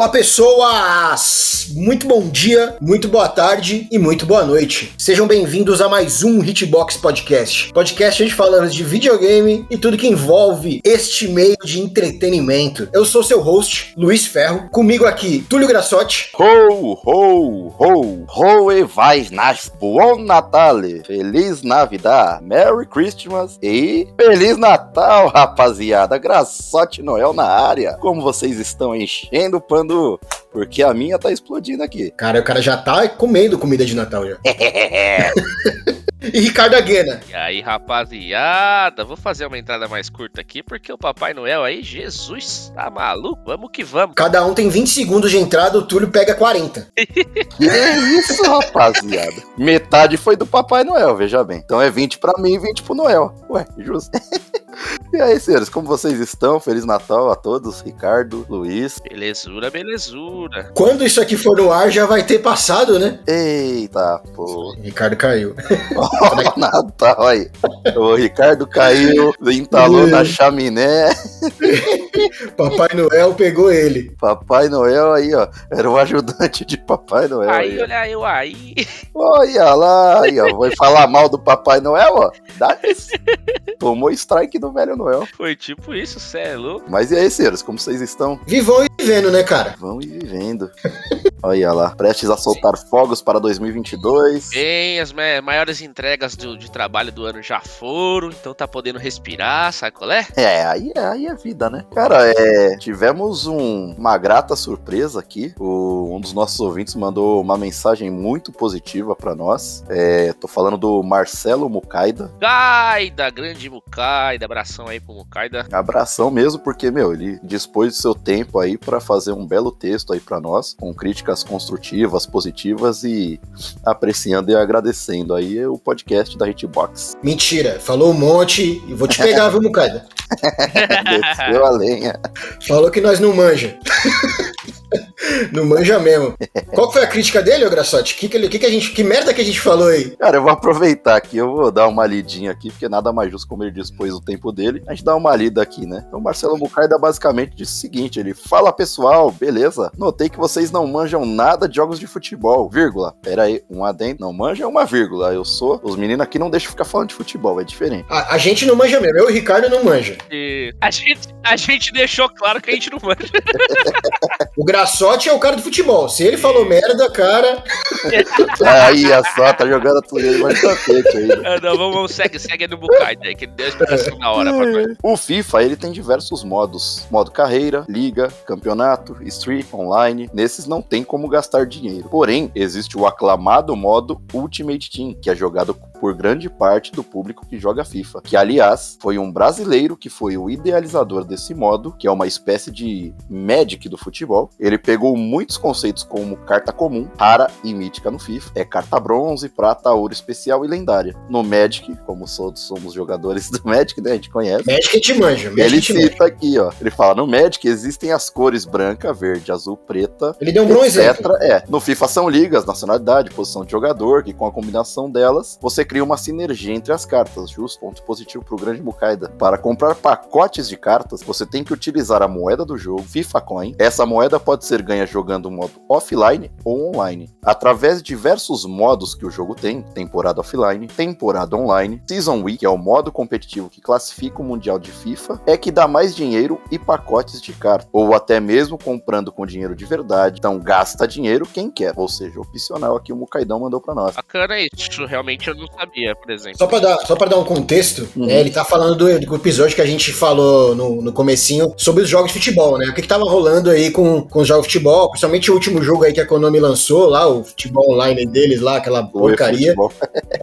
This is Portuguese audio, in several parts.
Olá, pessoas! Muito bom dia, muito boa tarde e muito boa noite. Sejam bem-vindos a mais um Hitbox Podcast. Podcast gente falando de videogame e tudo que envolve este meio de entretenimento. Eu sou seu host, Luiz Ferro. Comigo aqui, Túlio Grassotti. Ho, ho, ho, ho e vai nas Buon Natale. Feliz Navidad, Merry Christmas e Feliz Natal, rapaziada. Grassotti Noel na área. Como vocês estão enchendo o pano? Porque a minha tá explodindo aqui. Cara, o cara já tá comendo comida de Natal já. E Ricardo Aguena. E aí, rapaziada, vou fazer uma entrada mais curta aqui, porque o Papai Noel aí, Jesus, tá maluco? Vamos que vamos. Cada um tem 20 segundos de entrada, o Túlio pega 40. Que isso, rapaziada? Metade foi do Papai Noel, veja bem. Então é 20 pra mim e 20 pro Noel. Ué, justo. E aí, senhores, como vocês estão? Feliz Natal a todos, Ricardo, Luiz. Belezura, belezura. Quando isso aqui for no ar, já vai ter passado, né? Eita, pô. Ricardo caiu. Ó, Natal aí. O Ricardo caiu, entalou na chaminé. Papai Noel pegou ele. Papai Noel aí, ó. Era o ajudante de Papai Noel. Aí, Aí, olha eu aí. Olha lá, aí, ó. Vai falar mal do Papai Noel, ó. Dá isso. Tomou strike do velho Noel. Foi tipo isso, cê é louco. Mas e aí, senhores, como vocês estão? Vivão e vivendo, né, cara? Vão ir vivendo. Olha lá, prestes a soltar fogos para 2022. Bem, as ma- maiores entregas do- de trabalho do ano já foram, então tá podendo respirar, sabe qual é? É, aí, é- aí é vida, né? Cara, é, tivemos um- uma grata surpresa aqui. O- um dos nossos ouvintes mandou uma mensagem muito positiva pra nós. É, tô falando do Marcelo Mucaida. Gaida, grande Mukaida, abração aí pro Mukaida. Abração mesmo, porque, meu, ele dispôs do seu tempo aí pra fazer um belo texto aí pra nós, com críticas construtivas, positivas e apreciando e agradecendo aí o podcast da Hitbox. Mentira, falou um monte e vou te pegar, viu, Mucaida? Desceu a lenha. Falou que nós não manja. não manja mesmo. Qual que foi a crítica dele, ô Grassotti? Que, que, ele- que, que, a gente, que merda que a gente falou aí? Cara, eu vou aproveitar aqui, eu vou dar uma lidinha aqui, porque nada mais justo como ele dispôs o tempo dele. A gente dá uma lida aqui, né? Então, Marcelo Mucaida basicamente disse o seguinte: ele fala pessoal, beleza? Notei que vocês não manjam nada de jogos de futebol, vírgula. Pera aí, um adendo, não manja é uma vírgula. Eu sou, os meninos aqui não deixam ficar falando de futebol, é diferente. A, a gente não manja mesmo, eu e o Ricardo não manja. E a gente, a gente deixou claro que a gente não manja. O Grassotti é o cara do futebol. Se ele falou merda, cara. Aí, a só, tá jogando a tudo mais tapete aí. né? Ah, não, vamos, vamos segue, segue no Mukaida aí, que ele deu explicação na hora. O FIFA, ele tem diversos modos. Modo carreira, liga, campeonato, street, online. Nesses não tem como gastar dinheiro. Porém, existe o aclamado modo Ultimate Team, que é jogado por grande parte do público que joga FIFA. Que, aliás, foi um brasileiro que foi o idealizador desse modo, que é uma espécie de Magic do futebol. Ele pegou muitos conceitos como carta comum, rara e mítica no FIFA. É carta bronze, prata, ouro especial e lendária. No Magic, como todos somos jogadores do Magic, né? A gente conhece. Magic te manja. Magic Ele te manja. cita aqui, ó. Ele fala: no Magic existem as cores branca, verde, azul, preta, Ele deu um bom etc. exemplo. É. No FIFA são ligas, nacionalidade, posição de jogador, que com a combinação delas, você cria uma sinergia entre as cartas. Justo, ponto positivo pro grande Mukaida. Para comprar pacotes de cartas, você tem que utilizar a moeda do jogo, FIFA Coin. Essa moeda pode ser ganha jogando o modo offline ou online. Através de diversos modos que o jogo tem, temporada offline, temporada online, Season Week, que é o modo competitivo que classifica o Mundial de FIFA, é que dá mais dinheiro e pacotes de cartas. Ou até mesmo comprando com dinheiro de verdade. Então gasta dinheiro quem quer. Ou seja, opcional aqui o Mukaidão mandou pra nós. Bacana isso, realmente eu não sabia, por exemplo. Só pra, dar, só pra dar um contexto, Uhum. né, ele tá falando do, do episódio que a gente falou no, no comecinho sobre os jogos de futebol, né? O que, que tava rolando aí com, com os jogos de futebol, principalmente o último jogo aí que a Konami lançou lá, o futebol online deles lá, aquela porcaria.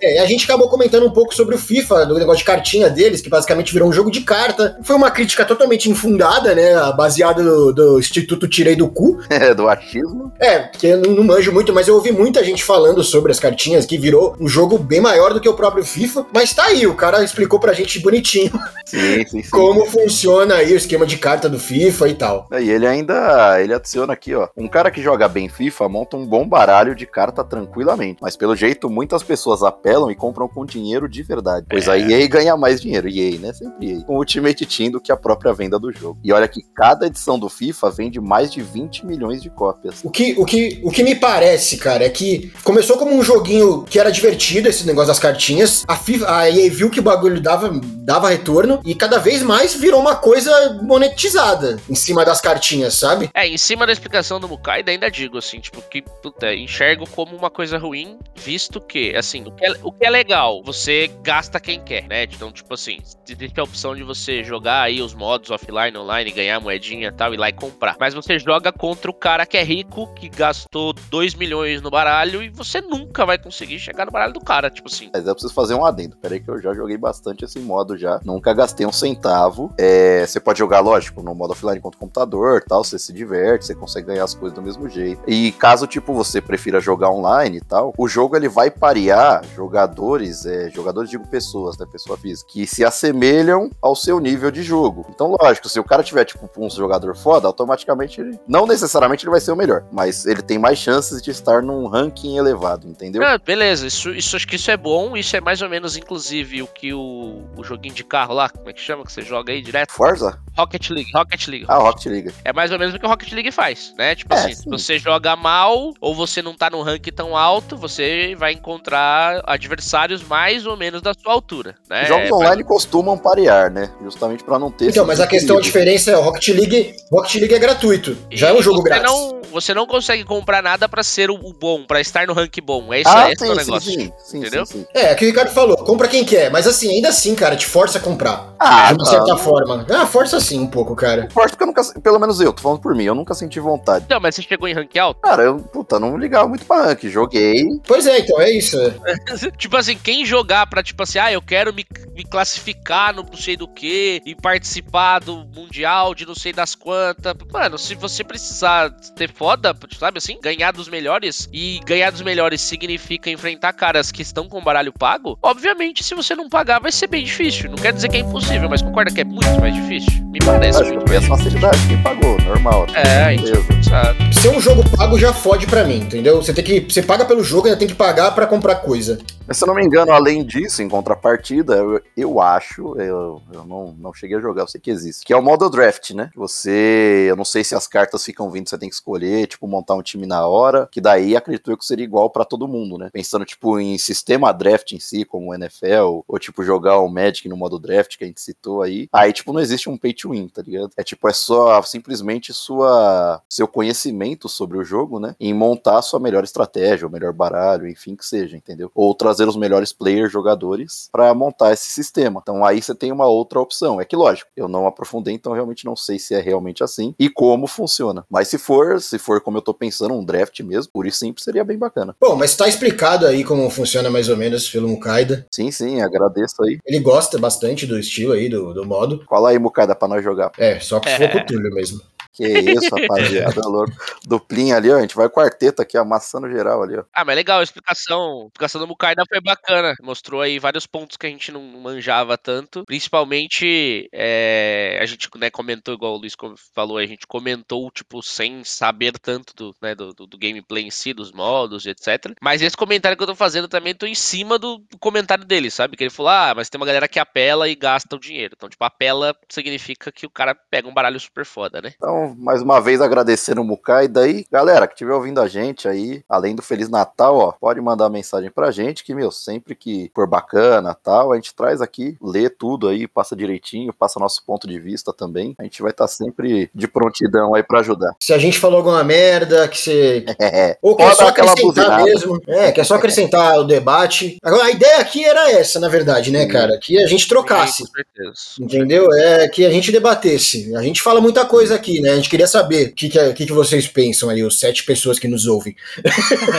É, e a gente acabou comentando um pouco sobre o FIFA, do negócio de cartinha deles, que basicamente virou um jogo de carta. Foi uma crítica totalmente infundada, né? Baseada do, do Instituto Tirei do Cu. É, do achismo. É, porque eu não, não manjo muito, mas eu ouvi muita gente falando sobre as cartinhas, que virou um jogo bem maior do que o próprio FIFA. Mas tá aí, o cara explicou pra gente bonitinho Sim, sim, sim. como funciona aí o esquema de carta do FIFA e tal. E ele ainda ele adiciona aqui, ó. Um cara que joga bem FIFA monta um bom baralho de carta tranquilamente. Mas pelo jeito, muitas pessoas apelam e compram com dinheiro de verdade. Pois É. a EA ganha mais dinheiro. EA, né? Sempre EA. Com o Ultimate Team do que a própria venda do jogo. E olha que cada edição do FIFA vende mais de 20 milhões de cópias. O que, o, que, o que me parece, cara, é que começou como um joguinho que era divertido, esse negócio das cartinhas. A, FIFA, a EA viu que o bagulho dava, dava retorno e cada vez mais virou uma coisa monetizada em cima das cartinhas, sabe? É, em cima da explicação do Mukaida, ainda digo, assim, tipo, que, puta, enxergo como uma coisa ruim, visto que, assim, o que é, o que é legal, você gasta quem quer, né? Então, tipo assim, existe a opção de você jogar aí os modos offline, online, ganhar moedinha e tal, ir lá e comprar. Mas você joga contra o cara que é rico, que gastou 2 milhões no baralho, e você nunca vai conseguir chegar no baralho do cara, tipo assim. Mas eu preciso fazer um adendo. Peraí que eu já joguei bastante esse modo já. Nunca gastei um centavo. É, você pode jogar, lógico, no modo offline contra o computador tal. Você se diverte, você consegue ganhar as coisas do mesmo jeito. E caso, tipo, você prefira jogar online e tal, o jogo ele vai parear jogadores, é, jogadores, digo pessoas, né? Pessoa física, que se assemelham ao seu nível de jogo. Então, lógico, se o cara tiver, tipo, um jogador foda, automaticamente ele. Não necessariamente ele vai ser o melhor, mas ele tem mais chances de estar num ranking elevado, entendeu? Ah, beleza, isso, isso acho que isso é bom, isso é mais ou menos, inclusive, o que o, o joguinho de carro lá, como é que chama, que você joga aí direto? Forza? Rocket League, Rocket League. Ah, Rocket League. É mais ou menos o que o Rocket League faz, né? Tipo É, assim, se sim. você joga mal ou você não tá no ranking tão alto, você vai encontrar adversários mais ou menos da sua altura, né? Jogos É, online costumam parear, né? Justamente pra não ter. Então, mas a de questão, a diferença é o Rocket League, Rocket League é gratuito. Já é um E jogo grátis. Não, você não consegue comprar nada pra ser o, bom, pra estar no rank bom. É isso Ah, é esse é o sim, negócio. sim, sim, sim, entendeu? sim, sim. É, é o que o Ricardo falou, compra quem quer, mas assim, ainda assim, cara, te força a comprar. Ah, de uma certa forma. Ah, força sim um pouco, cara. Forte porque eu nunca, pelo menos eu, tô falando por mim, eu nunca senti vontade. Não, mas você chegou em rank alto? Cara, eu, puta, não ligava muito pra rank. Joguei. Pois é, então, é isso. tipo assim, quem jogar pra, tipo assim, ah, eu quero me, me classificar no não sei do que e participar do Mundial de não sei das quantas. Mano, se você precisar ter foda, sabe assim, ganhar dos melhores e ganhar dos melhores significa enfrentar caras que estão com baralho pago, obviamente, se você não pagar, vai ser bem difícil. Não quer dizer que é impossível, mas concorda que é muito mais difícil? Me parece Acho que muito foi mais facilidade que pagou, normal. É, então, Beleza. Sabe? Ser um jogo pago já fode pra mim, entendeu? Você tem que. Você paga pelo jogo e ainda tem que pagar pra comprar coisa. Mas se eu não me engano, além disso, em contrapartida, eu, eu acho, eu, eu não, não cheguei a jogar, eu sei que existe, que é o modo draft, né? Você, eu não sei se as cartas ficam vindo, você tem que escolher, tipo, montar um time na hora, que daí acredito eu que seria igual pra todo mundo, né? Pensando, tipo, em sistema draft em si, como o NFL, ou tipo, jogar o Magic no modo draft que a gente citou aí. Aí, tipo, não existe um pay to win, tá ligado? É tipo, é só simplesmente sua, seu conhecimento sobre o jogo, né? Em montar a sua melhor estratégia, o melhor baralho, enfim, que seja, entendeu? Ou trazer os melhores players, jogadores, pra montar esse sistema. Então aí você tem uma outra opção. É que lógico, eu não aprofundei, então realmente não sei se é realmente assim e como funciona. Mas se for, se for como eu tô pensando, um draft mesmo, por isso simples seria bem bacana. Bom, mas tá explicado aí como funciona mais ou menos pelo Mukaida. Sim, sim, agradeço aí. Ele gosta bastante do estilo aí, do, do modo. Cola aí, Mucada, pra nós jogar. É, só que se for com o Túlio mesmo. Que isso, rapaziada, louco. Duplinha ali, ó, a gente vai quarteto aqui, amassando geral ali, ó. Ah, mas legal, a explicação, a explicação do Mukaida foi bacana. Mostrou aí vários pontos que a gente não manjava tanto. Principalmente, é, a gente né, comentou, igual o Luiz falou, a gente comentou, tipo, sem saber tanto do, né, do, do- do gameplay em si, dos modos, e etc. Mas esse comentário que eu tô fazendo também, tô em cima do, do comentário dele, sabe? Que ele falou, ah, mas tem uma galera que apela e gasta o dinheiro. Então, tipo, apela significa que o cara pega um baralho super foda, né? Então, mais uma vez agradecendo o Mukai. E daí, galera que estiver ouvindo a gente aí, além do Feliz Natal, ó, pode mandar mensagem pra gente, que, meu, sempre que for bacana tal, a gente traz aqui, lê tudo aí, passa direitinho, passa nosso ponto de vista também. A gente vai estar sempre de prontidão aí pra ajudar. Se a gente falou alguma merda, que você. É, Ou quer Pode só acrescentar mesmo. É, quer só acrescentar o debate. Agora, a ideia aqui era essa, na verdade, né, Sim. cara? Que a gente trocasse. Com certeza. Entendeu? É que a gente debatesse. A gente fala muita coisa aqui, né? A gente queria saber o que, que, é- o que, que vocês pensam aí, os sete pessoas que nos ouvem.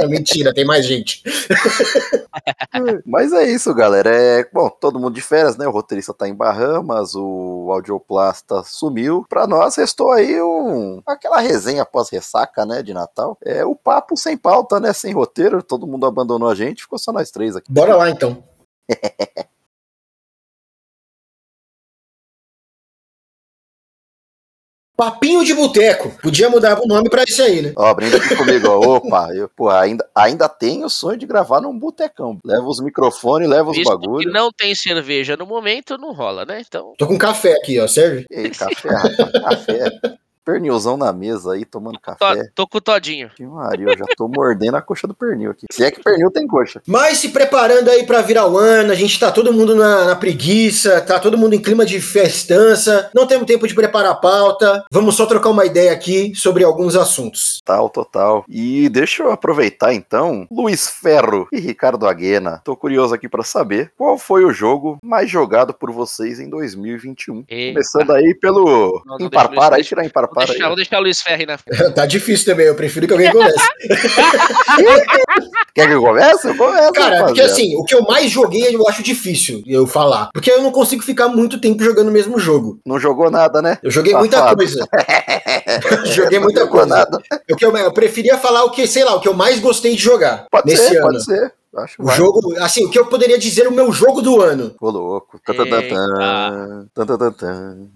Mentira, tem mais gente. Mas é isso, galera. É, bom, todo mundo de férias, né? O roteirista tá em Bahamas, o audioplasta sumiu. Pra nós restou aí um aquela resenha pós-ressaca, né, de Natal. É o papo sem pauta, né, sem roteiro. Todo mundo abandonou a gente, ficou só nós três aqui. Bora lá então. Papinho de Boteco. Podia mudar o nome pra isso aí, né? Ó, brinda aqui comigo, ó. Opa, eu, pô, ainda, ainda tenho o sonho de gravar num botecão. Leva os microfones, leva os Visto bagulho. que não tem cerveja no momento, não rola, né? Então, Tô com café aqui, ó, serve? Ei, café, rapaz, café. Pernilzão na mesa aí, tomando tô, café. tô com o Todinho. Que Maria, eu já tô mordendo a coxa do pernil aqui. Se é que pernil tem coxa. Mas se preparando aí pra virar o ano, a gente tá todo mundo na, na preguiça, tá todo mundo em clima de festança, não temos tempo de preparar a pauta, vamos só trocar uma ideia aqui sobre alguns assuntos. Total, total. E deixa eu aproveitar então, Luiz Ferro e Ricardo Aguena. Tô curioso aqui pra saber qual foi o jogo mais jogado por vocês em 2021. Eita. Começando aí pelo Não, não Imparpar, deixa- aí tirar Imparpar aí. deixar, vou deixar o Luiz Ferri na tá difícil também, eu prefiro que alguém comece. Quer que eu comece? Eu começo, Cara, porque rapaziada. assim, o que eu mais joguei eu acho difícil eu falar. Porque eu não consigo ficar muito tempo jogando o mesmo jogo. Não jogou nada, né? Eu joguei muita Safado. coisa. joguei muita coisa. nada. Que eu, eu preferia falar o que, sei lá, o que eu mais gostei de jogar Pode nesse ser, ano. pode ser. Acho O vai. jogo, assim, o que eu poderia dizer o meu jogo do ano. Ô, louco.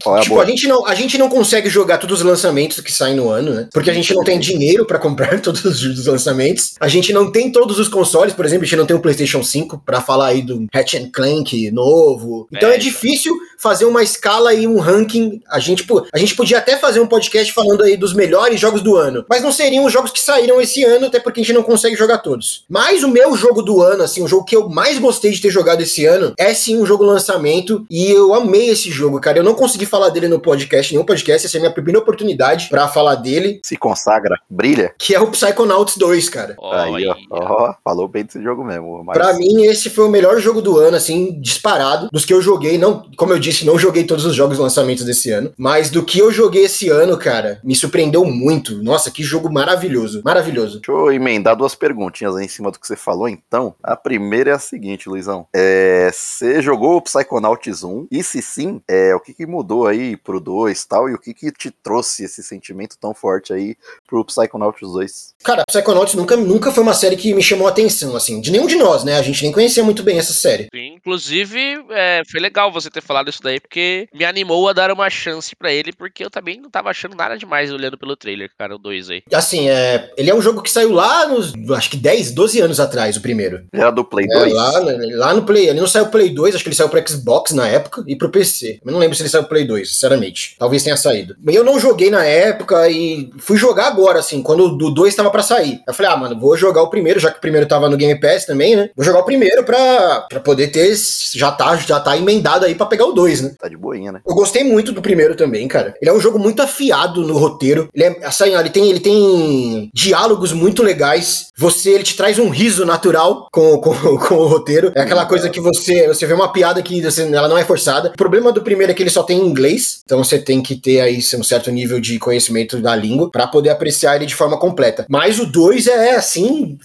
Qual é a Tipo, boa? a gente, não, a gente não consegue jogar todos os lançamentos que saem no ano, né? Porque a gente não tem dinheiro pra comprar todos os lançamentos. A gente não tem todos os consoles, por exemplo, a gente não tem um PlayStation 5 pra falar aí do Ratchet Clank novo. Então é, É. difícil fazer uma escala e um ranking. A gente, a gente podia até fazer um podcast falando aí dos melhores jogos do ano, mas não seriam os jogos que saíram esse ano, até porque a gente não consegue jogar todos. Mas o meu jogo do ano, assim, o jogo que eu mais gostei de ter jogado esse ano, é sim um jogo lançamento e eu amei esse jogo, cara. Eu não consegui falar dele no podcast, nenhum podcast, essa é a minha primeira oportunidade pra falar dele, Se consagra, brilha. que é o Psychonauts 2, cara. Aí, ó. ó. Falou bem desse jogo mesmo. Mas... Pra mim, esse foi o melhor jogo do ano, assim, disparado. Dos que eu joguei, não, como eu disse, não joguei todos os jogos lançamentos desse ano. Mas do que eu joguei esse ano, cara, me surpreendeu muito. Nossa, que jogo maravilhoso. Maravilhoso. Deixa eu emendar duas perguntinhas aí em cima do que você falou, então. A primeira é a seguinte, Luizão. É, você jogou o Psychonauts 1? E se sim, é, o que, que mudou aí pro 2 e tal? E o que, que te trouxe esse sentimento tão forte aí pro Psychonauts 2? Cara, Psychonauts nunca, nunca foi uma série que me chamou a atenção, assim. De nenhum de nós, né? A gente nem conhecia muito bem essa série. Sim, Inclusive, é, foi legal você ter falado isso daí, porque me animou a dar uma chance pra ele, porque eu também não tava achando nada demais olhando pelo trailer, cara, o 2 aí. Assim, é, ele é um jogo que saiu lá nos, acho que 10, 12 anos atrás, o primeiro. Era do Play É, 2? lá, lá no Play, ele não saiu Play 2, acho que ele saiu pro Xbox na época e pro PC. Eu não lembro se ele saiu pro Play 2, sinceramente. Talvez tenha saído. Eu não joguei na época e fui jogar agora, assim, quando o 2 tava pra sair. Eu falei, ah, mano, vou jogar o primeiro, já que o primeiro tava no Game Pass também, né? Vou jogar o primeiro pra, pra poder ter. Já tá, já tá emendado aí pra pegar o 2, né? Tá de boinha, né? Eu gostei muito do primeiro também, cara. Ele é um jogo muito afiado no roteiro. Ele é assim, ele tem, ele tem diálogos muito legais. Você, ele te traz um riso natural com, com, com o roteiro. É aquela coisa que você, você vê uma piada que você, ela não é forçada. O problema do primeiro é que ele só tem em inglês, então você tem que ter aí um certo nível de conhecimento da língua pra poder apreciar ele de forma completa. Mas o 2 é assim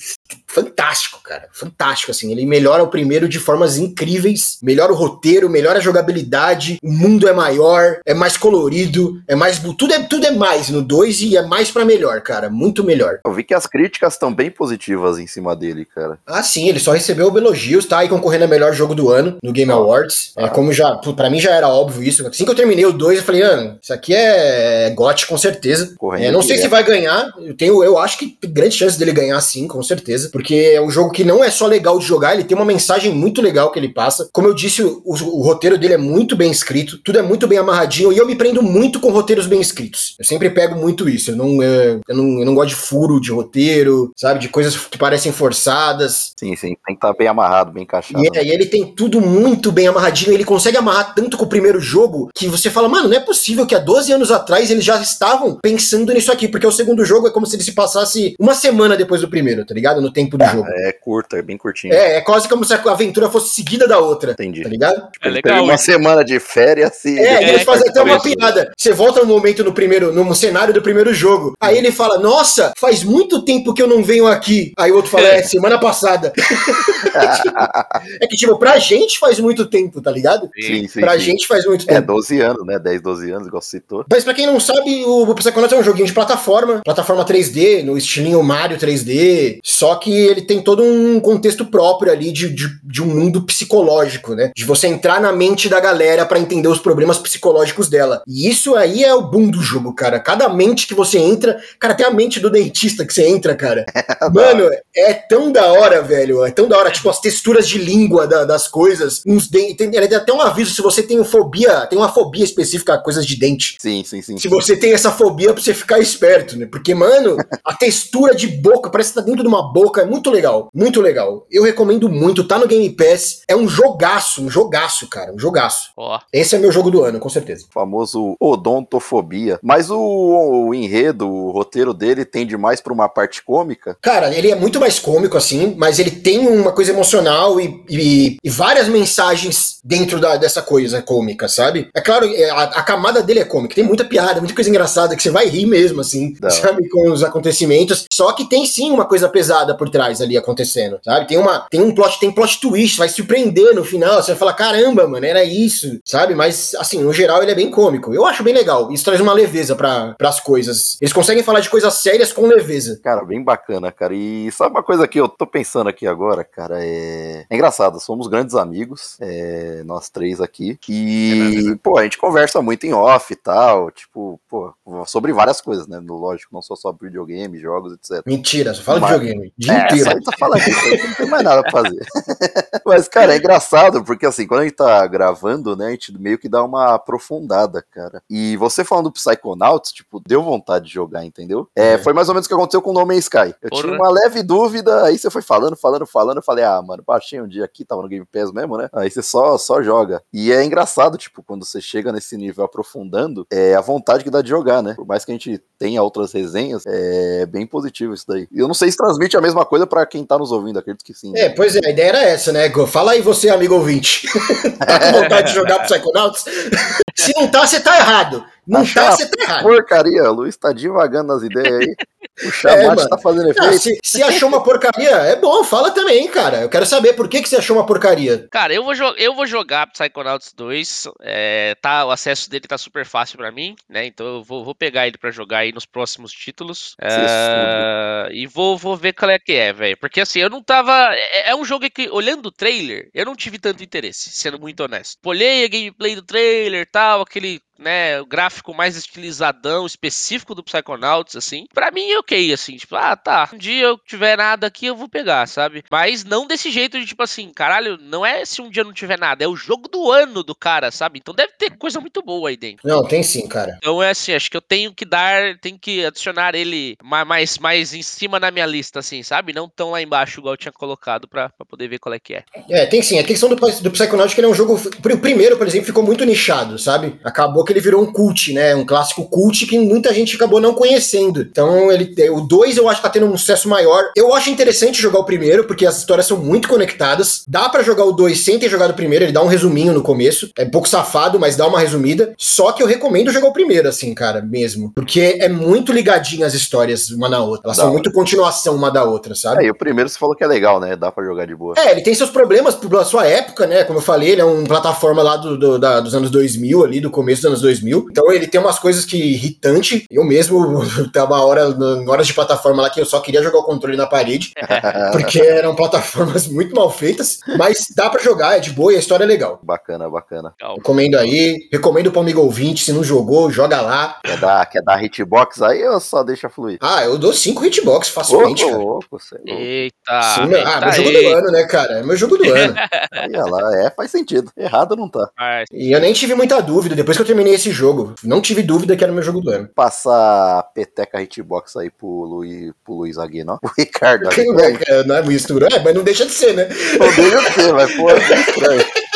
fantástico, cara. Fantástico, assim. Ele melhora o primeiro de formas incríveis. Melhora o roteiro, melhora a jogabilidade. O mundo é maior, é mais colorido, é mais. Tudo é, tudo é mais no 2 e é mais pra melhor, cara. Muito melhor. Eu vi que as críticas estão bem positivas em cima dele, cara. Ah, sim, ele só recebeu elogios, tá aí concorrendo a melhor jogo do ano no Game Awards. É, como já, para mim já era óbvio isso. Assim que eu terminei o 2, eu falei, ah, isso aqui é GOT com certeza. Correndo É, não sei direto. se vai ganhar, eu tenho, eu acho que tem grande chance dele ganhar sim, com certeza, porque é um jogo que não é só legal de jogar, ele tem uma mensagem muito legal que ele passa. Como eu disse, o, o roteiro dele é muito bem escrito, tudo é muito bem amarradinho e eu me prendo muito com roteiros bem escritos. Eu sempre pego muito isso, eu não, é, eu não, eu não gosto de furo de roteiro, sabe, de coisas que parecem forçadas. Sim, sim. Tem que estar bem amarrado, bem encaixado. E, é, e ele tem tudo muito bem amarradinho. Ele consegue amarrar tanto com o primeiro jogo que você fala, mano, não é possível que há 12 anos atrás eles já estavam pensando nisso aqui. Porque o segundo jogo é como se ele se passasse uma semana depois do primeiro, tá ligado? No tempo do jogo. É curto, é bem curtinho. É, é quase como se a aventura fosse seguida da outra. Entendi. Tá ligado? Tipo, É legal uma isso. semana de férias e. É, e eles fazem até uma Isso. piada. Você volta no momento no primeiro, no cenário do primeiro jogo. Aí ele fala: Nossa, faz muito tempo que eu não venho aqui. Aí o outro fala: É, semana passada. é que, tipo, pra gente faz muito tempo, tá ligado? Sim, sim. Pra sim. gente faz muito É, tempo. 12 anos, né? 10, 12 anos, igual você citou. Mas pra quem não sabe, o Psychonauts é um joguinho de plataforma, plataforma 3D, no estilinho Mario 3D. Só que ele tem todo um contexto próprio ali de, de, de um mundo psicológico, né? De você entrar na mente da galera para entender os problemas psicológicos dela. E isso aí é o boom do jogo, cara. Cada mente que você entra, cara, tem a mente do dentista que você entra, cara. Mano, é tão da hora, velho. É tão da hora, tipo, as texturas de língua da, das coisas, uns dentes. Ele tem até um aviso se você tem fobia, tem uma fobia específica a coisas de dente. Sim, sim, sim. Se você tem essa fobia, pra você ficar esperto, né? Porque, mano, a textura de boca, parece que tá dentro de uma boca, é muito legal. Muito legal. Eu recomendo muito, tá no Game Pass. É um jogaço, um jogaço, cara. Um jogaço. Ó, Esse é meu jogo do ano, com certeza. O famoso odontofobia. Mas o, o enredo, o roteiro dele tende mais pra uma parte cômica. Cara, ele é muito mais cômico, assim, mas ele tem uma coisa emocional e, e- e várias mensagens dentro da- dessa coisa cômica, sabe? É claro, é, a, a camada dele é cômica, tem muita piada, muita coisa engraçada que você vai rir mesmo, assim, hora. sabe? Com os acontecimentos. Só que tem sim uma coisa pesada por trás ali acontecendo, sabe? Tem uma. Tem um plot, tem plot twist, vai surpreender no final. Você vai falar, caramba, mano, era isso, sabe? Mas, assim, no geral, ele é bem cômico. Eu acho bem legal. Isso traz uma leveza para as coisas. Eles conseguem falar de coisas sérias com leveza. Cara, bem bacana, cara. E sabe uma coisa que eu tô pensando aqui agora, cara? É, é engraçado, somos grandes amigos, é, nós três aqui. E, pô, a gente conversa muito em off e tal, tipo, pô, sobre várias coisas, né? Lógico, não só sobre videogame, jogos, etc. Mentira, só fala Mas- de videogame. Dia É, inteiro. só a gente tá falando aqui, não tem mais nada pra fazer. Mas, cara, é engraçado, porque assim, quando a gente tá gravando, né, a gente meio que dá uma aprofundada, cara. E você falando do Psychonauts, tipo, deu vontade de jogar, entendeu? É, É. foi mais ou menos o que aconteceu com o No Man's Sky. Eu Porra. tinha uma leve dúvida, aí você foi falando, falando, falando, eu falei, ah, mano, baixei um dia aqui, tava no Game Pass mesmo, né? Aí você só, só joga. E é engraçado, tipo, quando você chega nesse nível aprofundando, é a vontade que dá de jogar, né? Por mais que a gente tenha outras resenhas, é bem positivo isso daí. E eu não sei se transmite a mesma coisa pra quem tá nos ouvindo, acredito que sim. É, pois é, a ideia era essa, né? Go? Fala aí você, amigo ouvinte. tá com vontade de jogar Psychonauts? Se não tá, você tá errado. Não Achar tá, você tá errado. Porcaria, o Luiz tá devagando nas ideias aí. O É, chamate mano. tá fazendo Não, efeito. se, se achou uma porcaria, é bom, fala também, cara. Eu quero saber por que, que você achou uma porcaria. Cara, eu vou, jo- eu vou jogar Psychonauts 2. é, tá, o acesso dele tá super fácil pra mim, né? Então eu vou, vou pegar ele pra jogar aí nos próximos títulos. É, e vou, vou ver qual é que é, velho. Porque assim, eu não tava. É, é um jogo que, olhando o trailer, eu não tive tanto interesse, sendo muito honesto. Olhei a gameplay do trailer e tal, aquele. Né, o gráfico mais estilizadão, específico do Psychonauts, assim. Pra mim, é ok, assim. Tipo, ah, tá. Um dia eu tiver nada aqui, eu vou pegar, sabe? Mas não desse jeito de, tipo assim, caralho, não é se um dia não tiver nada, é o jogo do ano do cara, sabe? Então deve ter coisa muito boa aí dentro. Não, tem sim, cara. Então é assim, acho que eu tenho que dar, tenho que adicionar ele ma- mais, mais em cima na minha lista, assim, sabe? Não tão lá embaixo, igual eu tinha colocado pra, pra poder ver qual é que é. É, tem sim. A questão do, do Psychonauts é que ele é um jogo. O primeiro, por exemplo, ficou muito nichado, sabe? Acabou que ele virou um cult, né? Um clássico cult que muita gente acabou não conhecendo. Então, ele o 2 eu acho que tá tendo um sucesso maior. Eu acho interessante jogar o primeiro, porque as histórias são muito conectadas. Dá pra jogar o 2 sem ter jogado o primeiro, ele dá um resuminho no começo. É um pouco safado, mas dá uma resumida. Só que eu recomendo jogar o primeiro, assim, cara, mesmo. Porque é muito ligadinho as histórias uma na outra. Elas Da são muito continuação uma da outra, sabe? É, e o primeiro você falou que é legal, né? Dá pra jogar de boa. É, ele tem seus problemas pela sua época, né? Como eu falei, ele é uma plataforma lá do, do- da- dos anos 2000, ali, do começo dos anos 2000. Então ele tem umas coisas que irritante. Eu mesmo tava uma hora, em horas de plataforma lá que eu só queria jogar o controle na parede, porque eram plataformas muito mal feitas. Mas dá pra jogar, é de boa e a história é legal. Bacana, bacana. Recomendo aí, recomendo pro amigo ouvinte, se não jogou, joga lá. Quer dar, quer dar hitbox aí ou só deixa fluir? Ah, eu dou cinco hitbox facilmente, cara. louco, é. Eita, Sim, meu, ah, eita meu jogo aí, do ano, né, cara? É meu jogo do ano. Olha lá, é, faz sentido. Errado não tá. rapaz. E eu nem tive muita dúvida depois que eu terminei esse jogo. Não tive dúvida que era meu jogo do ano. Passar a peteca hitbox aí pro Luiz, pro Luiz Aguino, ó. O Ricardo aqui. Quem cara? Não é mistura? É, mas não deixa de ser, né? Poderia ser, mas pô, é estranho.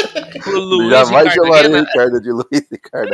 Luiz Jamais Ricardo chamaria o Guena. Ricardo de Luiz Ricardo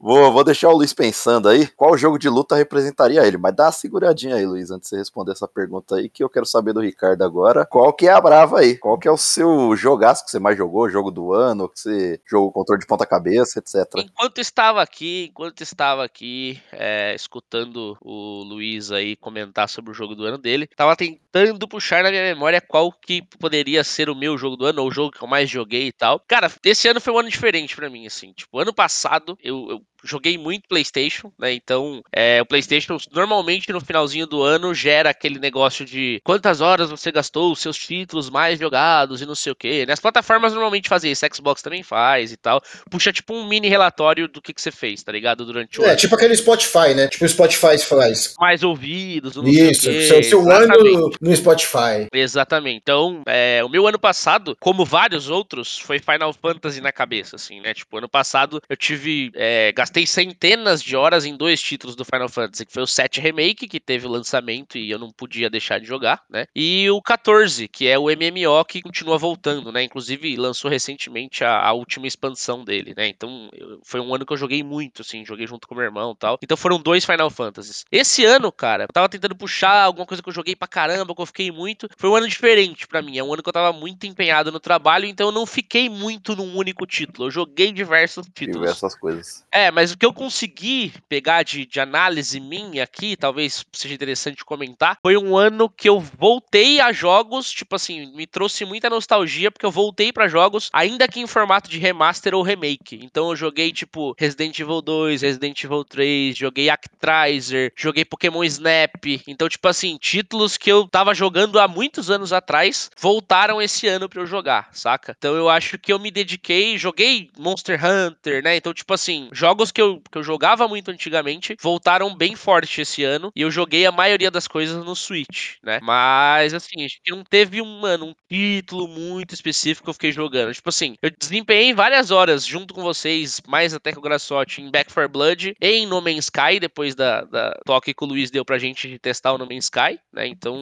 vou, vou deixar o Luiz pensando aí qual jogo de luta representaria ele, mas dá uma seguradinha aí, Luiz, antes de você responder essa pergunta aí, que eu quero saber do Ricardo agora. Qual que é a brava aí? Qual que é o seu jogaço que você mais jogou, jogo do ano, que você jogou controle de ponta cabeça, etc. Enquanto estava aqui, enquanto estava aqui, é, escutando o Luiz aí comentar sobre o jogo do ano dele, tava tentando puxar na minha memória qual que poderia ser o meu jogo do ano, ou o jogo que eu mais joguei e tal. Cara, esse ano foi um ano diferente pra mim, assim. Tipo, ano passado eu, eu joguei muito PlayStation, né? Então, é, o PlayStation normalmente no finalzinho do ano gera aquele negócio de quantas horas você gastou os seus títulos mais jogados e não sei o quê. Né? As plataformas normalmente fazem isso, Xbox também faz e tal. Puxa tipo um mini relatório do que, que você fez, tá ligado? Durante o É, ano. tipo aquele Spotify, né? Tipo o Spotify faz. Mais ouvidos, não Isso, sei o quê. seu, seu Exatamente. ano no Spotify. Exatamente. Então, é, o meu ano passado, como vários outros, foi Final Fantasy na cabeça, assim, né? Tipo, ano passado eu tive. é, gastei centenas de horas em dois títulos do Final Fantasy, que foi o 7 Remake, que teve o lançamento e eu não podia deixar de jogar, né? E o 14, que é o MMO que continua voltando, né? Inclusive lançou recentemente a, a última expansão dele, né? Então, eu- foi um ano que eu joguei muito, assim, joguei junto com meu irmão e tal. Então foram dois Final Fantasies. Esse ano, cara, eu tava tentando puxar alguma coisa que eu joguei pra caramba, que eu fiquei muito. Foi um ano diferente pra mim. É um ano que eu tava muito empenhado no trabalho, então eu não fiquei muito num único título. Eu joguei diversos títulos. Diversas coisas. É, mas o que eu consegui pegar de, de análise minha aqui, talvez seja interessante comentar, foi um ano que eu voltei a jogos, tipo assim, me trouxe muita nostalgia, porque eu voltei pra jogos, ainda que em formato de remaster ou remake. Então eu joguei, tipo, Resident Evil 2, Resident Evil 3, joguei Actraiser, joguei Pokémon Snap. Então, tipo assim, títulos que eu tava jogando há muitos anos atrás, voltaram esse ano pra eu jogar, saca? Então eu acho que eu me dediquei, joguei Monster Hunter, né? Então, tipo assim, jogos que eu, que eu jogava muito antigamente voltaram bem forte esse ano. E eu joguei a maioria das coisas no Switch, né? Mas, assim, acho que não teve um, mano, um título muito específico que eu fiquei jogando. Tipo assim, eu desempenhei várias horas junto com vocês, mais até que o Graçote, em Back 4 Blood e em No Man's Sky, depois da, da toque que o Luiz deu pra gente testar o No Man's Sky, né? Então.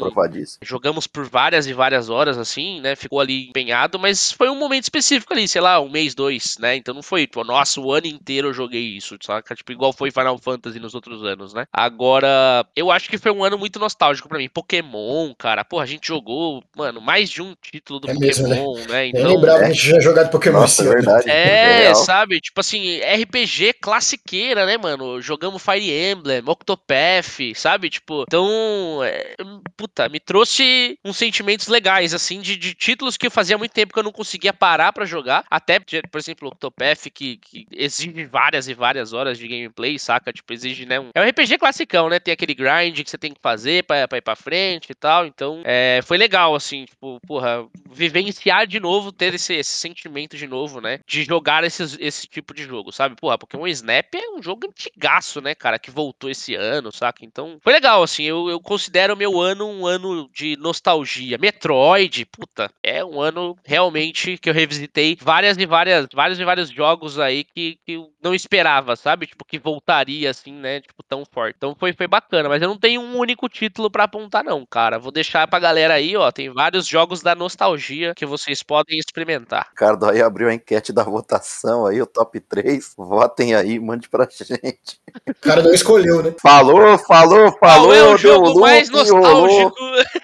Jogamos por várias e várias horas, assim, né? Ficou ali empenhado, mas foi um momento específico ali, sei lá, um mês, dois, né? Então não foi, tipo, nossa, o ano inteiro eu joguei isso, saca? Tipo, igual foi Final Fantasy nos outros anos, né? Agora, eu acho que foi um ano muito nostálgico pra mim. Pokémon, cara, porra, a gente jogou, mano, mais de um título do É mesmo, né? Pokémon, né? Nem Então. lembrava é. que a gente tinha jogado Pokémon Nossa, esse é verdade. É, real. sabe? Tipo assim, RPG classiqueira, né, mano? Jogamos Fire Emblem, Octopath, sabe? Tipo, então, é, puta, me trouxe uns sentimentos legais, assim, de, de títulos que fazia muito tempo que eu não conseguia parar pra jogar. Até, por exemplo, Octopath, que, que exige várias e várias horas de gameplay, saca? Tipo, exige, né? Um, é um RPG classicão, né? Tem aquele grind que você tem que fazer pra, pra ir pra frente e tal. Então, é, foi legal, assim, tipo, porra, vivenciar de novo, ter esse, esse sentimento de novo, né? De jogar esses, esse tipo de jogo, sabe? Porra, Pokémon Snap é um jogo antigaço, né, cara? Que voltou esse ano, saca? Então, foi legal, assim. Eu, eu considero o meu ano um ano de nostalgia. Metroid, puta, é um ano realmente que eu revisitei várias e várias, vários e vários jogos aí que, que eu não esperava, sabe? Tipo, que voltaria, assim, né? Tipo, tão forte. Então foi, foi bacana, mas eu não tenho um único título pra apontar, não, cara. Vou deixar pra galera aí, ó. Tem vários jogos da nostalgia que vocês podem experimentar. Ricardo aí abriu a enquete da votação aí, o top 3. Votem aí, mande pra gente. O cara não escolheu, né? Falou, falou, falou. Qual é o jogo mais rolou.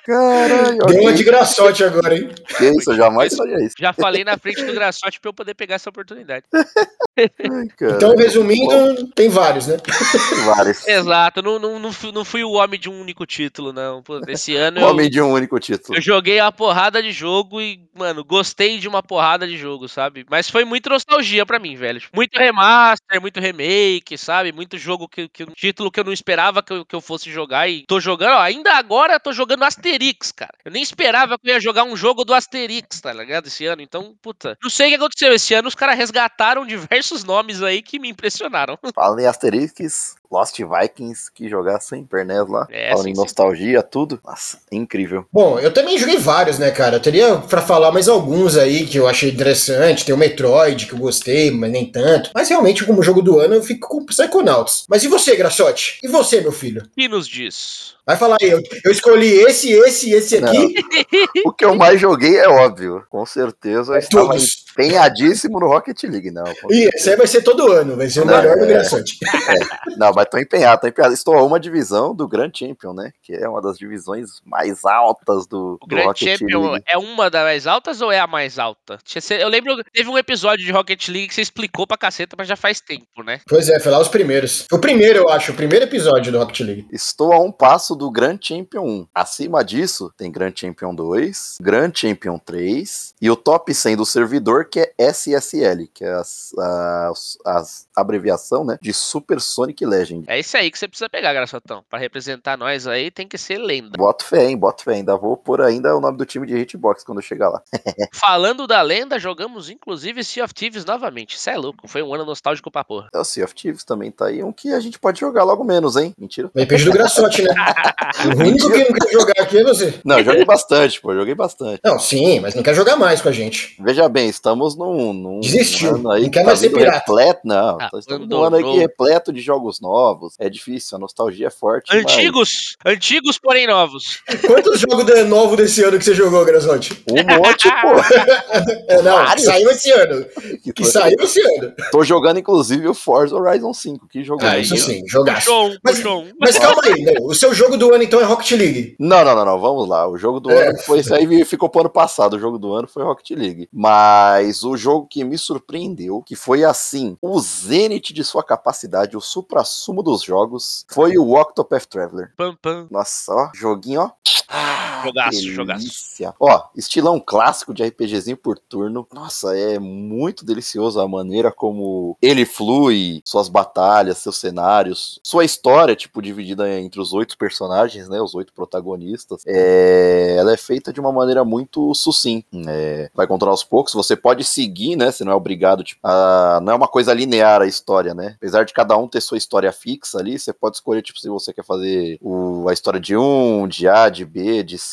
Caralho, Deu uma de graçote agora, hein? Que isso, eu jamais faria isso. Já falei na frente do Graçote pra eu poder pegar essa oportunidade. Então, resumindo, tem vários, né? vários. Exato, não, não, não, fui, não fui o homem de um único título, não. Pô, esse ano eu, Homem de um único título. eu joguei uma porrada de jogo e, mano, gostei de uma porrada de jogo, sabe? Mas foi muito nostalgia pra mim, velho. Muito remaster, muito remake, sabe? Muito jogo que, que um título que eu não esperava que eu, que eu fosse jogar e tô jogando, ó, ainda agora tô jogando Asterix, cara. Eu nem esperava que eu ia jogar um jogo do Asterix, tá ligado? Esse ano, então, puta. Não sei o que aconteceu esse ano, os caras resgataram diversos nomes aí que me impressionaram. Falando em Asterix, Lost Vikings, que jogar sem pernés lá. É, Falando sim, em sim. nostalgia, tudo. Nossa, incrível. Bom, eu também joguei vários, né, cara? Eu teria pra falar mais alguns aí que eu achei interessante. Tem o Metroid, que eu gostei, mas nem tanto. Mas realmente, como jogo do ano, eu fico com Psychonauts. Mas e você, Graçote? E você, meu filho? E nos diz. Vai falar aí, eu, eu escolhi esse, esse e esse aqui. O que eu mais joguei é óbvio. Com certeza eu estava Todos. empenhadíssimo no Rocket League, não. E esse aí vai ser todo ano, vai ser o Não, melhor do é. Graçote. Não, mas tô empenhado, tô empenhado. Estou a uma divisão do Grand Champion, né? Que é uma das divisões mais altas do, O do Grand Rocket Champion League. é uma das mais altas ou é a mais alta? Eu lembro, teve um episódio de Rocket League que você explicou pra caceta, mas já faz tempo, né? Pois é, foi lá os primeiros. O primeiro, eu acho, o primeiro episódio do Rocket League. Estou a um passo do Grand Champion 1. Acima disso, tem Grand Champion 2, Grand Champion 3 e o top 100 do servidor, que é SSL, que é as, as, as abreviação né, de Super Sonic É isso aí que você precisa pegar, Graçotão. Pra representar nós aí, tem que ser lenda. Boto fé, hein? Boto fé. Ainda vou pôr ainda o nome do time de Hitbox quando eu chegar lá. Falando da lenda, jogamos inclusive Sea of Thieves novamente. Isso é louco, foi um ano nostálgico pra porra. É, O Sea of Thieves também tá aí, um que a gente pode jogar logo menos, hein? Mentira. Depende do Graçote, né? O único que não quer jogar aqui é você. Não, eu joguei bastante, pô, joguei bastante. Não, sim, mas não quer jogar mais com a gente. Veja bem, estamos num, num Desistiu. ano aí Não que quer mais ser pirata. repleto, não. Ah, estamos num ano aí que repleto de jogos novos. É difícil, a nostalgia é forte. mas- Antigos, antigos, porém novos. Quantos jogos de novo desse ano que você jogou, Graçote? Um monte, pô. É, não, que saiu esse ano. Que Que tô, saiu esse ano. tô jogando, inclusive, o Forza Horizon 5. Que jogo Ah, é isso sim, jogaço. Um, Mas-. Mas calma aí, não. o seu jogo do ano então é Rocket League. Não, não, não, não, vamos lá. O jogo do É. ano foi esse aí, ficou pro ano passado. O jogo do ano foi Rocket League. Mas o jogo que me surpreendeu, que foi assim, o zênite de sua capacidade, o supra-sumo dos jogos, foi o Octopath Traveler. Pam, pam. Nossa, ó, joguinho, ó. Ah, Jogaço, delícia. Ó, estilão clássico de RPGzinho por turno. Nossa, é muito delicioso a maneira como ele flui, suas batalhas, seus cenários, sua história, tipo, dividida entre os oito personagens, né? Os oito protagonistas. É, ela é feita de uma maneira muito sucinta. É, vai contando aos poucos. Você pode seguir, né? Você não é obrigado, tipo, a- não é uma coisa linear a história, né? Apesar de cada um ter sua história fixa ali, você pode escolher, tipo, se você quer fazer o- a história de um, de A, de B, de C.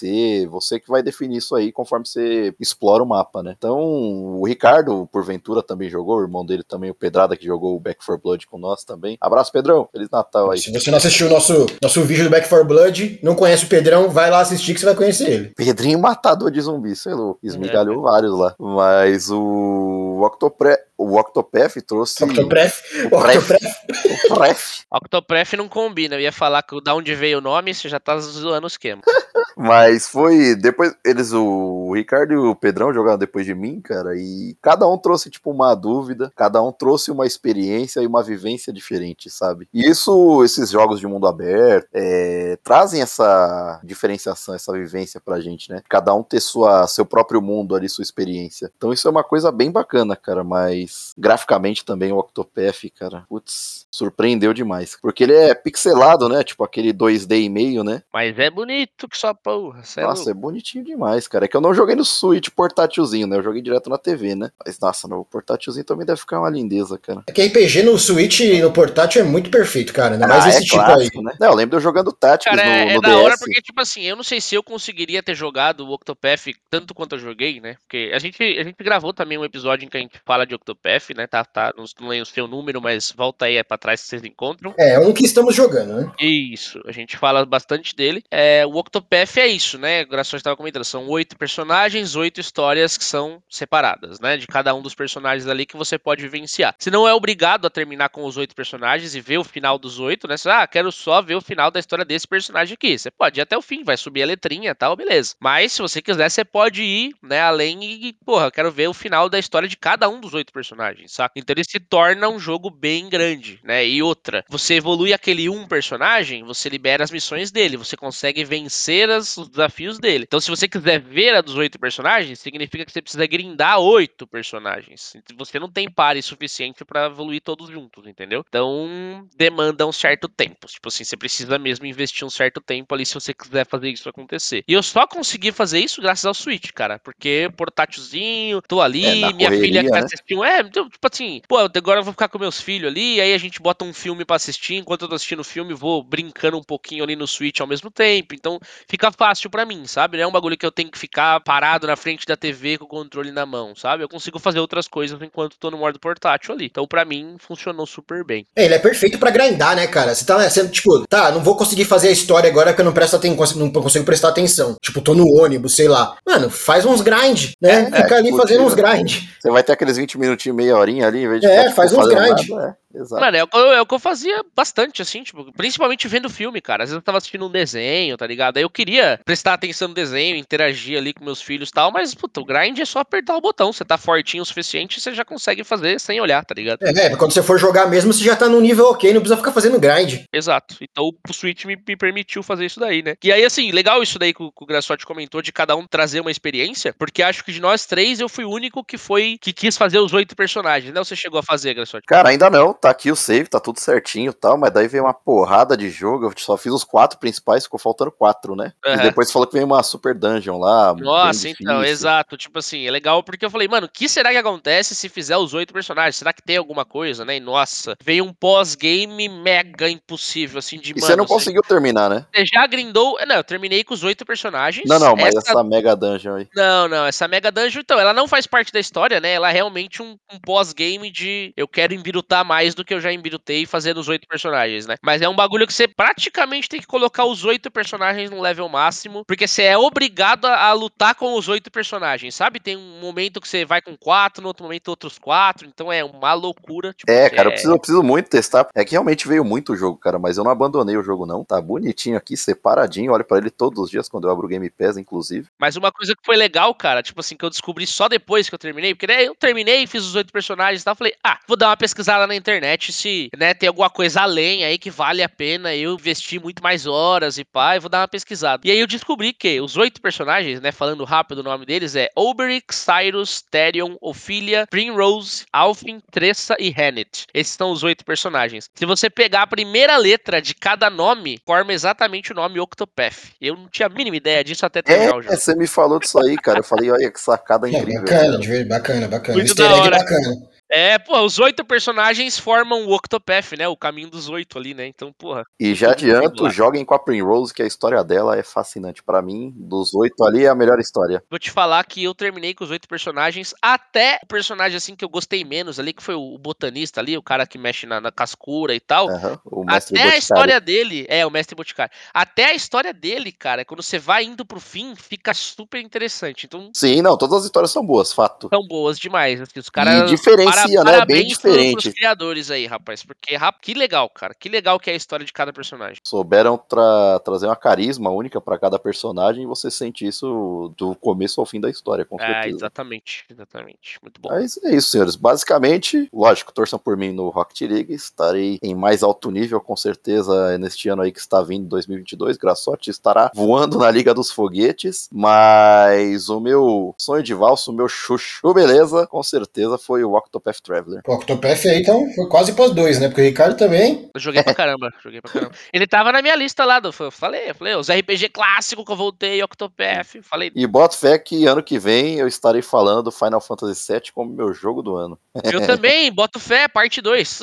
Você que vai definir isso aí conforme você explora o mapa, né? Então, o Ricardo, porventura, também jogou, o irmão dele também, o Pedrada, que jogou o Back 4 Blood com nós também. Abraço, Pedrão. Feliz Natal aí. Se você não assistiu o nosso, nosso vídeo do Back 4 Blood, não conhece o Pedrão, vai lá assistir que você vai conhecer ele. Pedrinho matador de zumbi, sei lá. Esmigalhou vários lá. Mas o Octopre... o Octopath trouxe. Octopref. Octopref. Octopref. Octopref. Octopref não combina. Eu ia falar que da onde veio o nome, você já tá zoando o esquema. Mas foi. Depois, eles, o Ricardo e o Pedrão jogaram depois de mim, cara, e cada um trouxe, tipo, uma dúvida, cada um trouxe uma experiência e uma vivência diferente, sabe? E isso, esses jogos de mundo aberto, é, trazem essa diferenciação, essa vivência pra gente, né? Cada um ter sua, seu próprio mundo ali, sua experiência. Então isso é uma coisa bem bacana, cara, mas graficamente também o Octopath, cara, putz, surpreendeu demais. Porque ele é pixelado, né? Tipo aquele 2D e meio, né? Mas é bonito que só porra. cê é Nossa, louco. é bonitinho demais, cara. É que eu não joguei no Switch portátilzinho, né? Eu joguei direto na TV, né? Mas, nossa, no portátilzinho também deve ficar uma lindeza, cara. É que RPG no Switch e no portátil é muito perfeito, cara. Ainda mais Ah, esse é tipo clássico, aí. né? Não, eu lembro de eu jogando Tactics Cara, no, é, é no da DS. hora porque, tipo assim, eu não sei se eu conseguiria ter jogado o Octopath tanto quanto eu joguei, né? Porque a gente, a gente gravou também um episódio em que a gente fala de Octopath, né? Tá, tá, não, não lembro o seu número, mas volta aí é pra trás que vocês encontram. É, um que estamos jogando, né? Isso, a gente fala bastante dele. É, o Octopath é isso, né? O Grações estava comentando. São oito personagens, oito histórias que são separadas, né? De cada um dos personagens ali que você pode vivenciar. Você não é obrigado a terminar com os oito personagens e ver o final dos oito, né? Você, ah, quero só ver o final da história desse personagem aqui. Você pode ir até o fim, vai subir a letrinha e tal, beleza. Mas se você quiser, você pode ir, né, além e, porra, quero ver o final da história de cada um dos oito personagens, saca? Então ele se torna um jogo bem grande, né? E outra, você evolui aquele um personagem, você libera as missões dele, você consegue vencer as- os desafios dele. Então, se você quiser ver a dos oito personagens, significa que você precisa grindar oito personagens. Você não tem pare suficiente pra evoluir todos juntos, entendeu? Então, demanda um certo tempo. Tipo assim, você precisa mesmo investir um certo tempo ali se você quiser fazer isso acontecer. E eu só consegui fazer isso graças ao Switch, cara, porque portátilzinho, tô ali, É, minha filha correria, quer né? assistir um. É, então, tipo assim, pô, agora eu vou ficar com meus filhos ali, aí a gente bota um filme pra assistir, enquanto eu tô assistindo o filme, vou brincando um pouquinho ali no Switch ao mesmo tempo. Então, fica fácil pra mim, sabe? Não é um bagulho que eu tenho que ficar parado na frente da TV com o controle na mão, sabe? Eu consigo fazer outras coisas enquanto tô no modo portátil ali. Então, pra mim, funcionou super bem. É, ele é perfeito pra grindar, né, cara? Você tá, você, tipo, tá, não vou conseguir fazer a história agora que eu não presto aten- não consigo prestar atenção. Tipo, tô no ônibus, sei lá. Mano, faz uns grind, né? É, Fica ali tipo, fazendo uns tira- grind. Você vai ter aqueles 20 minutinhos, meia horinha ali, em vez de É, ficar, tipo, faz uns grind. nada, é. Exato. Mano, é o, que eu, é o que eu fazia bastante, assim, tipo, principalmente vendo filme, cara. Às vezes eu tava assistindo um desenho, tá ligado? Aí eu queria prestar atenção no desenho, interagir ali com meus filhos e tal, mas, puta, o grind é só apertar o botão. Você tá fortinho o suficiente, você já consegue fazer sem olhar, tá ligado? É, né? Quando você for jogar mesmo, você já tá num nível ok, não precisa ficar fazendo grind. Exato. Então o Switch me, me permitiu fazer isso daí, né? E aí, assim, legal isso daí que o, que o Grassotti comentou de cada um trazer uma experiência, porque acho que de nós três eu fui o único que foi que quis fazer os oito personagens, né? Você chegou a fazer, Grassotti? Cara, ainda não, tá aqui o save, tá tudo certinho e tal, mas daí veio uma porrada de jogo, eu só fiz os quatro principais, ficou faltando quatro, né? E Aham. depois falou que veio uma super dungeon lá. Nossa, então, exato. Tipo assim, é legal porque eu falei, mano, o que será que acontece se fizer os oito personagens? Será que tem alguma coisa, né? E nossa, veio um pós-game mega impossível, assim, de E você não você- conseguiu terminar, né? Você já grindou. Não, eu terminei com os oito personagens. Não, não, mas Essa- essa mega dungeon aí. Não, não, essa Mega Dungeon, então, ela não faz parte da história, né? Ela é realmente um, um pós-game de eu quero embirutar mais do que eu já embirutei fazendo os oito personagens, né? Mas é um bagulho que você praticamente tem que colocar os oito personagens no level máximo, porque você é obrigado a, a lutar com os oito personagens, sabe? Tem um momento que você vai com quatro, no outro momento outros quatro, então é uma loucura. tipo, É, cara, eu preciso, eu preciso muito testar. É que realmente veio muito jogo, cara, mas eu não abandonei o jogo, não. Tá bonitinho aqui, separadinho. Olho pra ele todos os dias quando eu abro o Game Pass, inclusive. Mas uma coisa que foi legal, cara, tipo assim, que eu descobri só depois que eu terminei, porque né, eu terminei, fiz os oito personagens e tal, falei, ah, vou dar uma pesquisada na internet se, né, tem alguma coisa além aí que vale a pena eu investir muito mais horas e pá, e vou dar uma pesquisada. E aí eu descobri que os oito personagens, né, falando rápido o nome deles, é Oberich, Cyrus, Therion, Ophelia, Primrose, Alfin, Tressa e Hannet. Esses são os oito personagens. Se você pegar a primeira letra de cada nome, forma exatamente o nome Octopath. Eu não tinha a mínima ideia disso até terminar o É, jogo. você me falou disso aí, cara. Eu falei, olha que sacada É, incrível. bacana, de ver- bacana, bacana. Muito Easter da egg hora. bacana. É, pô, os oito personagens formam o Octopath, né? O caminho dos oito ali, né? Então, porra. E já adianto, joguem com a Primrose, que a história dela é fascinante. Pra mim, dos oito ali, é a melhor história. Vou te falar que eu terminei com os oito personagens, até o personagem assim que eu gostei menos ali, que foi o botanista ali, o cara que mexe na, na cascura e tal. Mestre Até a Boticário. história dele, é, o mestre Boticário. Até a história dele, cara, quando você vai indo pro fim, fica super interessante. Então, Sim, não, todas as histórias são boas, fato. são boas demais. Assim, os caras. e diferencia, né? Bem diferente. pros criadores aí, rapaz. Porque, que legal, cara. Que legal que é a história de cada personagem. Souberam tra- trazer uma carisma única pra cada personagem e você sente isso do começo ao fim da história, com É, certeza. exatamente. Exatamente. Muito bom. Mas é isso, senhores. Basicamente, lógico, torçam por mim no Rocket League. Estarei em mais alto nível, com certeza, neste ano aí que está vindo, 2022. Graçote estará voando na Liga dos Foguetes. Mas o meu sonho de valsa, o meu chuchu, beleza, com certeza foi o Octopath Traveler. Pô, Octopath aí, então, foi quase pós dois, né? Porque o Ricardo também. Eu joguei pra caramba. Joguei pra caramba. Ele tava na minha lista lá. Do, eu falei, eu falei, os RPG clássico que eu voltei, Octopath. Falei, E boto fé que ano que vem eu estarei falando do Final Fantasy VII como meu jogo do ano. eu também, boto fé, parte 2.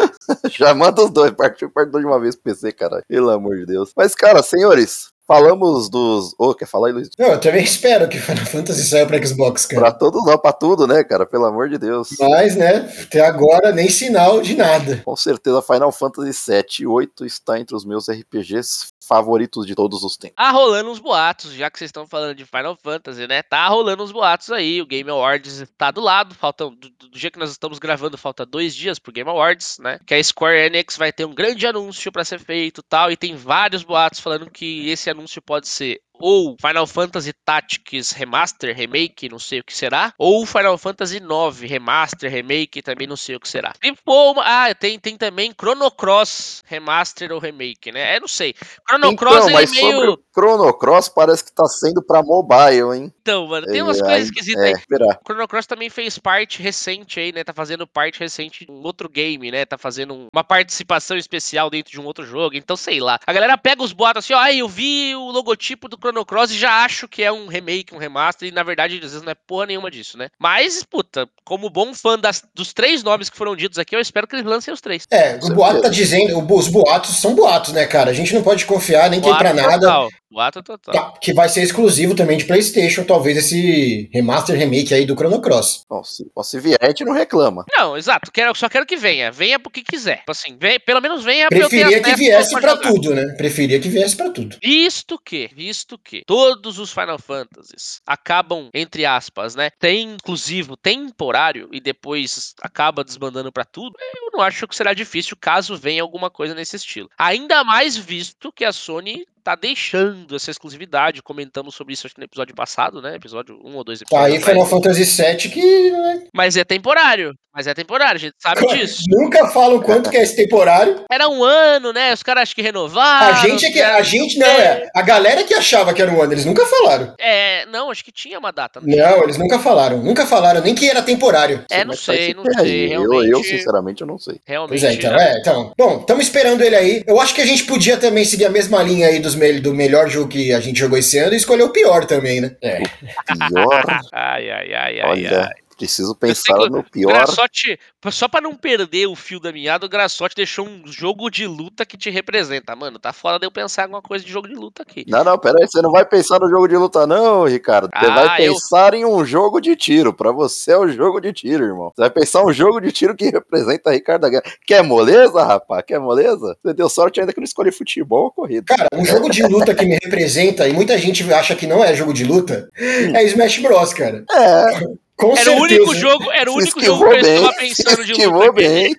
Já manda os dois, parte parte dois de uma vez pro PC, cara. Pelo amor de Deus. Mas, cara, senhores, falamos dos. Ô, quer falar aí, Luiz? Não, eu também espero que Final Fantasy saia pra Xbox, Pra cara. todos não, pra tudo, né, cara? Pelo amor de Deus. Mas, né, até agora nem sinal de nada. Com certeza, Final Fantasy VII e 8 está entre os meus RPGs favoritos de todos os tempos. Tá rolando uns boatos, já que vocês estão falando de Final Fantasy, né? Tá rolando uns boatos aí. O Game Awards tá do lado. Faltam, do, do dia que nós estamos gravando, falta dois dias pro Game Awards, né? Que a Square Enix vai ter um grande anúncio pra ser feito e tal. E tem vários boatos falando que esse anúncio pode ser ou Final Fantasy Tactics Remaster, Remake, não sei o que será, ou Final Fantasy 9 Remaster, Remake, também não sei o que será. Se for uma... Ah, tem, tem também Chrono Cross Remaster ou Remake, né? É, não sei. Chrono Cross então, mas é meio... sobre o Chrono Cross parece que tá sendo pra mobile, hein? Então, mano, tem umas É, coisas aí- esquisitas É, aí. esperar. O Chrono Cross também fez parte recente aí, né? Tá fazendo parte recente de um outro game, né? Tá fazendo um- uma participação especial dentro de um outro jogo. Então, sei lá. A galera pega os boatos assim, ó, ai, eu vi o logotipo do Chrono Cross e já acho que é um remake, um remaster. E na verdade, às vezes não é porra nenhuma disso, né? Mas, puta, como bom fã das- dos três nomes que foram ditos aqui, eu espero que eles lancem os três. É, o boato tá dizendo, os boatos são boatos, né, cara? A gente não pode confiar nem quem pra nada. total. 4 total. Tá, que vai ser exclusivo também de PlayStation, talvez esse remaster remake aí do Chrono Cross. Bom, se, se vier, a gente não reclama. Não, exato. Quero, só quero que venha. Venha porque quiser. Tipo assim, vem, pelo menos venha pra eu ter Preferia que viesse pra pra jogar. tudo, né? Preferia que viesse pra tudo. Visto que, visto que todos os Final Fantasies acabam, entre aspas, né? Tem exclusivo temporário e depois acaba desbandando pra tudo, eu não acho que será difícil caso venha alguma coisa nesse estilo. Ainda mais visto que a Sony tá deixando essa exclusividade. Comentamos sobre isso acho que no episódio passado, né? Episódio um ou dois Tá episódios. aí atrás. Final Fantasy VII que né, Mas é temporário. Mas é temporário, a gente sabe disso. nunca falam quanto que é esse temporário. Era um ano, né? Os caras acho que renovaram. A gente é que. A fizeram- gente não, é. A galera que achava que era um ano, eles nunca falaram. É, não, acho que tinha uma data. Não, eles nunca falaram. Nunca falaram, nem que era temporário. É, não Mas sei, não aí. sei. Eu, Realmente, eu, sinceramente, eu não sei. realmente. Pois é, então, é, então. Bom, estamos esperando ele aí. Eu acho que a gente podia também seguir a mesma linha aí dos do melhor jogo que a gente jogou esse ano e escolher o pior também, né? É. Pior. Ai, ai, ai, ai, olha, ai. Preciso pensar que no O pior. Graçote, só pra não perder o fio da meada, o Graçote deixou um jogo de luta que te representa. Mano, tá fora de eu pensar em alguma coisa de jogo de luta aqui. Não, não, pera aí, você não vai pensar no jogo de luta, não, Ricardo. Você Ah, vai eu- pensar em um jogo de tiro. Pra você é o jogo de tiro, irmão. Você vai pensar um jogo de tiro que representa Ricardo da Guerra. Quer moleza, rapaz? Quer moleza? Você deu sorte ainda que não escolhi futebol ou corrida. Cara, um jogo de luta que me representa e muita gente acha que não é jogo de luta é Smash Bros, cara. É, Com Era certeza. o único jogo, era o único jogo que eu bem. estava pensando de luta. bem.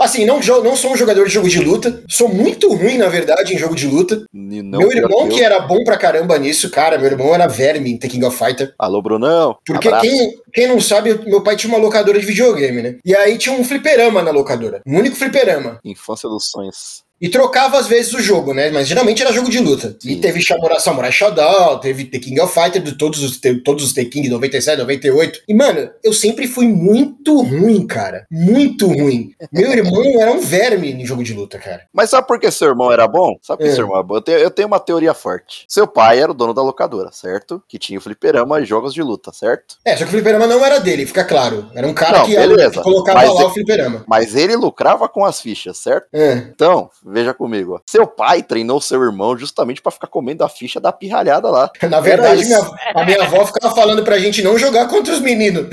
Assim, não, não sou um jogador de jogo de luta. Sou muito ruim, na verdade, em jogo de luta. Não meu irmão, que era bom pra caramba nisso, cara, meu irmão era verme em The King of Fighter. Alô, Brunão. Porque Abraço. quem, quem não sabe, meu pai tinha uma locadora de videogame, né? E aí tinha um fliperama na locadora. Um único fliperama. Infância dos sonhos. E trocava às vezes o jogo, né? Mas geralmente era jogo de luta. E Sim. teve Samurai, Samurai Shodown, teve The King of Fighter, de todos os, todos os The King, 97, 98. E, mano, eu sempre fui muito ruim, cara. Muito ruim. Meu irmão era um verme em jogo de luta, cara. Mas sabe por que seu irmão era bom? Sabe por que É. seu irmão era bom? Eu tenho, eu tenho uma teoria forte. Seu pai era o dono da locadora, certo? Que tinha o fliperama e jogos de luta, certo? É, só que o fliperama não era dele, fica claro. Era um cara Não, que, beleza. que colocava Mas lá é- o fliperama. Mas ele lucrava com as fichas, certo? É. Então, veja comigo. ó. Seu pai treinou seu irmão justamente pra ficar comendo a ficha da pirralhada lá. Na verdade, minha- a minha avó ficava falando pra gente não jogar contra os meninos.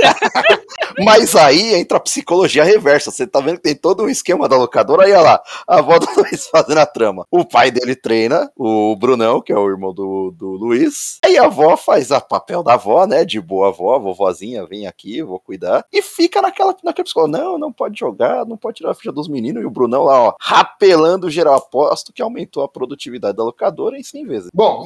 Mas aí entra a psicologia reversa. Você tá vendo que tem todo um esquema da locadora. Aí, olha lá, a avó do Luiz fazendo a trama. O pai dele treina, o Brunão, que é o irmão do, do Luiz. Aí a avó faz a papel da avó, né? De boa avó, vovozinha, vem aqui, vou cuidar. E fica naquela, naquela psicologia. Não, não pode jogar, não pode tirar a ficha dos meninos. E o Brunão lá, ó, rapelando geral. Aposto que aumentou a produtividade da locadora em 100 vezes. Bom,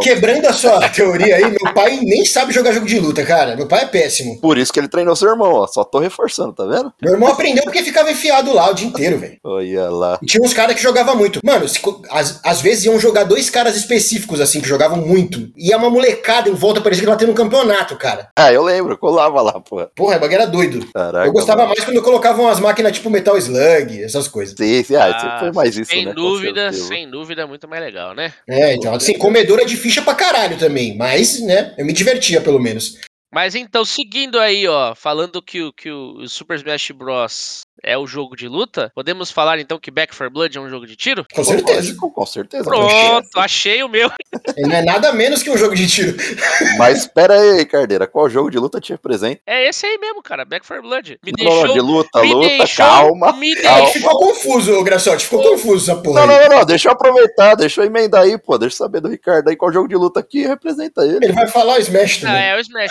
quebrando a sua teoria aí, meu pai nem sabe jogar jogo de luta, cara. Meu pai é péssimo. Por isso que ele treinou seu irmão, ó. Só tô reforçando, tá vendo? Meu irmão aprendeu porque ficava enfiado lá o dia inteiro, velho. Olha lá. E tinha uns caras que jogavam muito. Mano, se co- às, vezes iam jogar dois caras específicos, assim, que jogavam muito. E é uma molecada em volta, parecia que ela tendo um campeonato, cara. Ah, eu lembro, colava lá. Porra, o bagulho era doido. Caraca. Eu gostava mano. mais quando colocavam as máquinas tipo Metal Slug, essas coisas. Sim, sim, ah, Ah, foi mais isso, sem né? dúvida, sem dúvida, muito mais legal, né? É, então, assim, comedora de ficha pra caralho também. Mas, né, eu me divertia pelo menos. Mas então, seguindo aí, ó, falando que o, que o Super Smash Bros. É o jogo de luta, podemos falar então que Back 4 Blood é um jogo de tiro? Com certeza. Lógico, com certeza. Pronto, achei o meu. Ele não é nada menos que um jogo de tiro. Mas espera aí, Cardeira, qual jogo de luta te representa? É esse aí mesmo, cara, Back 4 Blood. Me Não, não, deixou. de luta, me luta, deixou- calma. me calma. que ficou confuso, Graçote. Ficou confuso essa porra. Não, aí. não, não, não, deixa eu aproveitar, deixa eu emendar aí, pô, deixa eu saber do Ricardo aí qual jogo de luta aqui representa ele. Ele vai falar Smash Ah, também. é o Smash.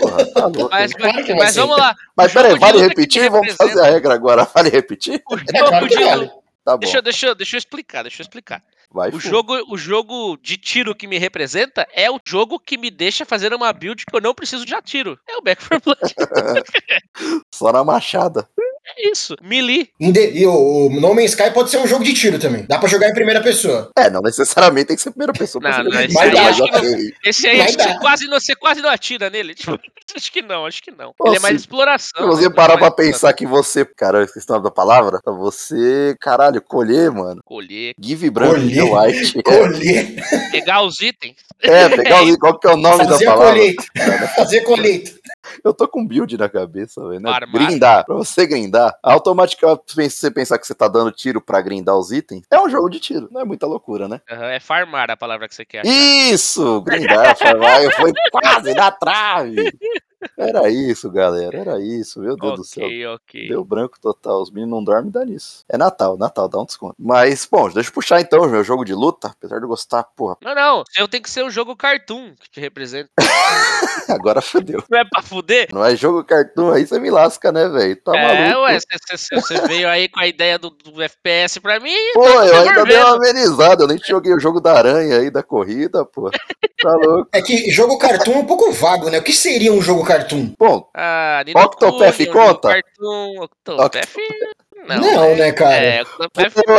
Porra, tá louco. Mas, Claro que vai mas vamos lá. Mas o peraí, jogo de vale que repetir? Vamos fazer a regra agora, vale repetir? O É jogo de vale. Tá bom, Deixa, eu- deixa, deixa eu explicar, deixa eu explicar. vai. O jogo, o jogo de tiro que me representa é o jogo que me deixa fazer uma build que eu não preciso de atiro. É o Back 4 Blood. Só na machada. É isso. Melee. E o, o No Man's Sky pode ser um jogo de tiro também. Dá pra jogar em primeira pessoa. É, não necessariamente tem que ser primeira pessoa Não, não, esse aí que ok. Esse aí você quase, não, você quase não atira nele. Tipo, acho que não, acho que não. Pô, Ele é mais exploração. Se você né? parar pra pensar que você, cara, eu esqueci o nome da palavra, você, caralho, colher, mano. Colher, Give branco, Colher? white. Colher. pegar os itens. É, pegar o, qual que é o nome Fazer da palavra? colheita. Fazer colheita. Eu tô com build na cabeça, velho. Né? Grindar. Pra você grindar, automaticamente você pensar que você tá dando tiro pra grindar os itens, é um jogo de tiro. Não é muita loucura, né? Aham, é farmar a palavra que você quer. achar. Isso! Grindar, farmar. Eu fui quase na trave. Era isso, galera. Era isso. Meu Deus do céu. Ok, ok. Deu branco total. Os meninos não dormem, dá nisso. É Natal, Natal, dá um desconto. Mas, bom, deixa eu puxar então o meu jogo de luta. Apesar de eu gostar, porra, Não, não. Eu tenho que ser o jogo cartoon que te representa. agora fodeu. Não é pra fuder? Não é jogo cartoon aí, você me lasca, né, velho? Tá é, maluco. ué, você veio aí com a ideia do, do FPS pra mim. Pô, tô eu ainda dei uma amenizada. Eu nem joguei o jogo da aranha aí, da corrida, pô. Tá louco. É que jogo cartoon é um pouco vago, né? O que seria um jogo cartoon? Bom, Ah, Octopath conta? Cartoon, Octopath. Não, Não, né, cara? É, Octopath pô,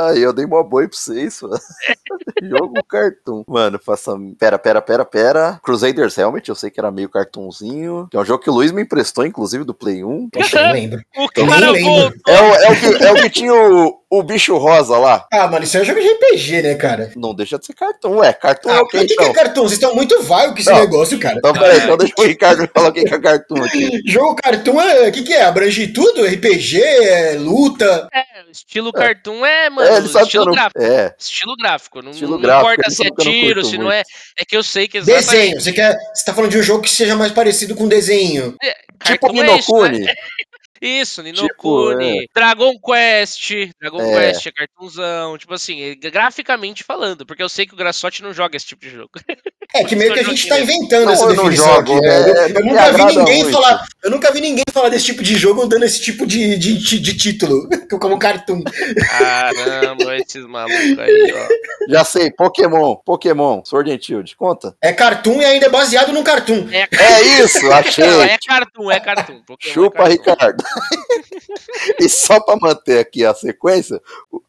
aí eu dei uma boa pra vocês, mano. Jogo cartoon. Mano, faça. Pera, pera, pera, pera. Crusaders Helmet, eu sei que era meio cartoonzinho. Que é um jogo que o Luiz me emprestou, inclusive, do Play 1. Poxa, eu não lembro. O Eu nem cara lembro. É o, é o, que, é o que tinha o, o bicho rosa lá. Ah, mano, isso é um jogo de RPG, né, cara? Não deixa de ser cartoon. Ué, cartoon é Ah, o por que que, que é cartoon? Vocês estão muito vago com esse Não. negócio, cara. Então, peraí, então deixa o Ricardo falar o que é cartoon aqui. Jogo cartoon é. O que, que é? Abrange tudo? RPG? É luta? É, estilo cartoon é, mano, É, estilo não... gráfico. É, Estilo gráfico. Não, Estilo não gráfico, importa se é tiro, se não é. É que eu sei que exatamente. Desenho. Você, quer, você tá falando de um jogo que seja mais parecido com desenho. tipo Cartoon é isso, né? Ninokuni. Isso, Tipo, Ninokuni, Dragon Quest, Dragon É. Quest é cartoonzão, tipo assim, eh, graficamente falando, porque eu sei que o Grassotti não joga esse tipo de jogo. É que meio que a gente tá inventando Não, essa definição jogo, aqui, né? é, Eu- não eu me nunca vi agrada ninguém muito. falar. Eu nunca vi ninguém falar desse tipo de jogo dando esse tipo de, de, de, de título, como cartoon. Caramba, esses malucos aí, ó. Já sei, Pokémon, Pokémon, Sword and Shield, conta. É cartoon e ainda é baseado num cartoon. É, É isso, achei. Não, é cartoon, é cartoon. Pokémon é Chupa, cartoon. Ricardo. e só pra manter aqui a sequência,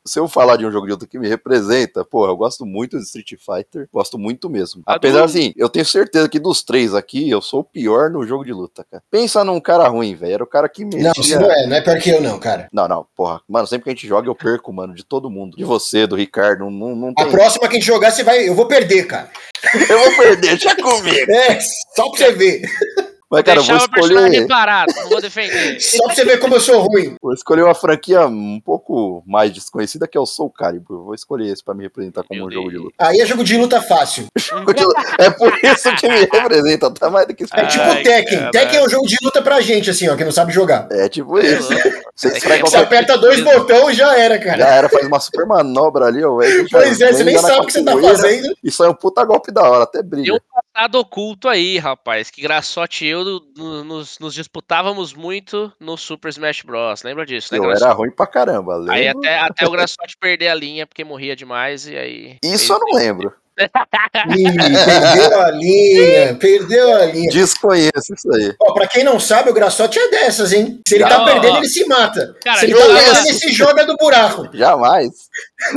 se eu falar de um jogo de luta que me representa, porra, eu gosto muito de Street Fighter, gosto muito mesmo. Apesar do- assim, eu tenho certeza que dos três aqui, eu sou o pior no jogo de luta, cara. Pensa num cara ruim, velho, era o cara que metia... Não, você não é, não é pior que eu, não, cara. Não, não, porra. Mano, sempre que a gente joga, eu perco, mano, de todo mundo. De você, do Ricardo, não, não A tem. próxima que a gente jogar, você vai. Eu vou perder, cara. Eu vou perder, deixa comigo. É, só pra você ver. Mas, cara, eu vou Deixar o personagem escolher, não vou defender. Só pra você ver como eu sou ruim. vou escolher uma franquia um pouco mais desconhecida, que é o Soul Calibur. Eu Vou escolher esse pra me representar como Meu um jogo de Deus. luta. Aí é jogo de luta fácil. É por isso que me representa, tá mais do que isso. É tipo Ai, Tekken. caralho. Tekken é um jogo de luta pra gente, assim, ó, que não sabe jogar. É tipo isso. Você É Você qualquer... aperta dois botões e já era, cara. Já era, faz uma super manobra ali, ó. já Pois é, você nem sabe o que você tá fazendo. E sai um puta golpe da hora, até brilha. Um passado oculto aí, rapaz, que Grassotti e eu no- no- nos, nos disputávamos muito no Super Smash Bros. Lembra disso, né, Eu era ruim pra caramba, Aí lembro? até, até o Grassotti perder a linha porque morria demais e aí. Isso eu não lembro. Ih, perdeu a linha, perdeu a linha. Desconheço isso aí. Ó, pra quem não sabe, o Grassotti é dessas, hein? Se ele tá Não, perdendo, ó. ele se mata. Cara, Se ele tá conheço. perdendo, ele se joga do buraco. Jamais.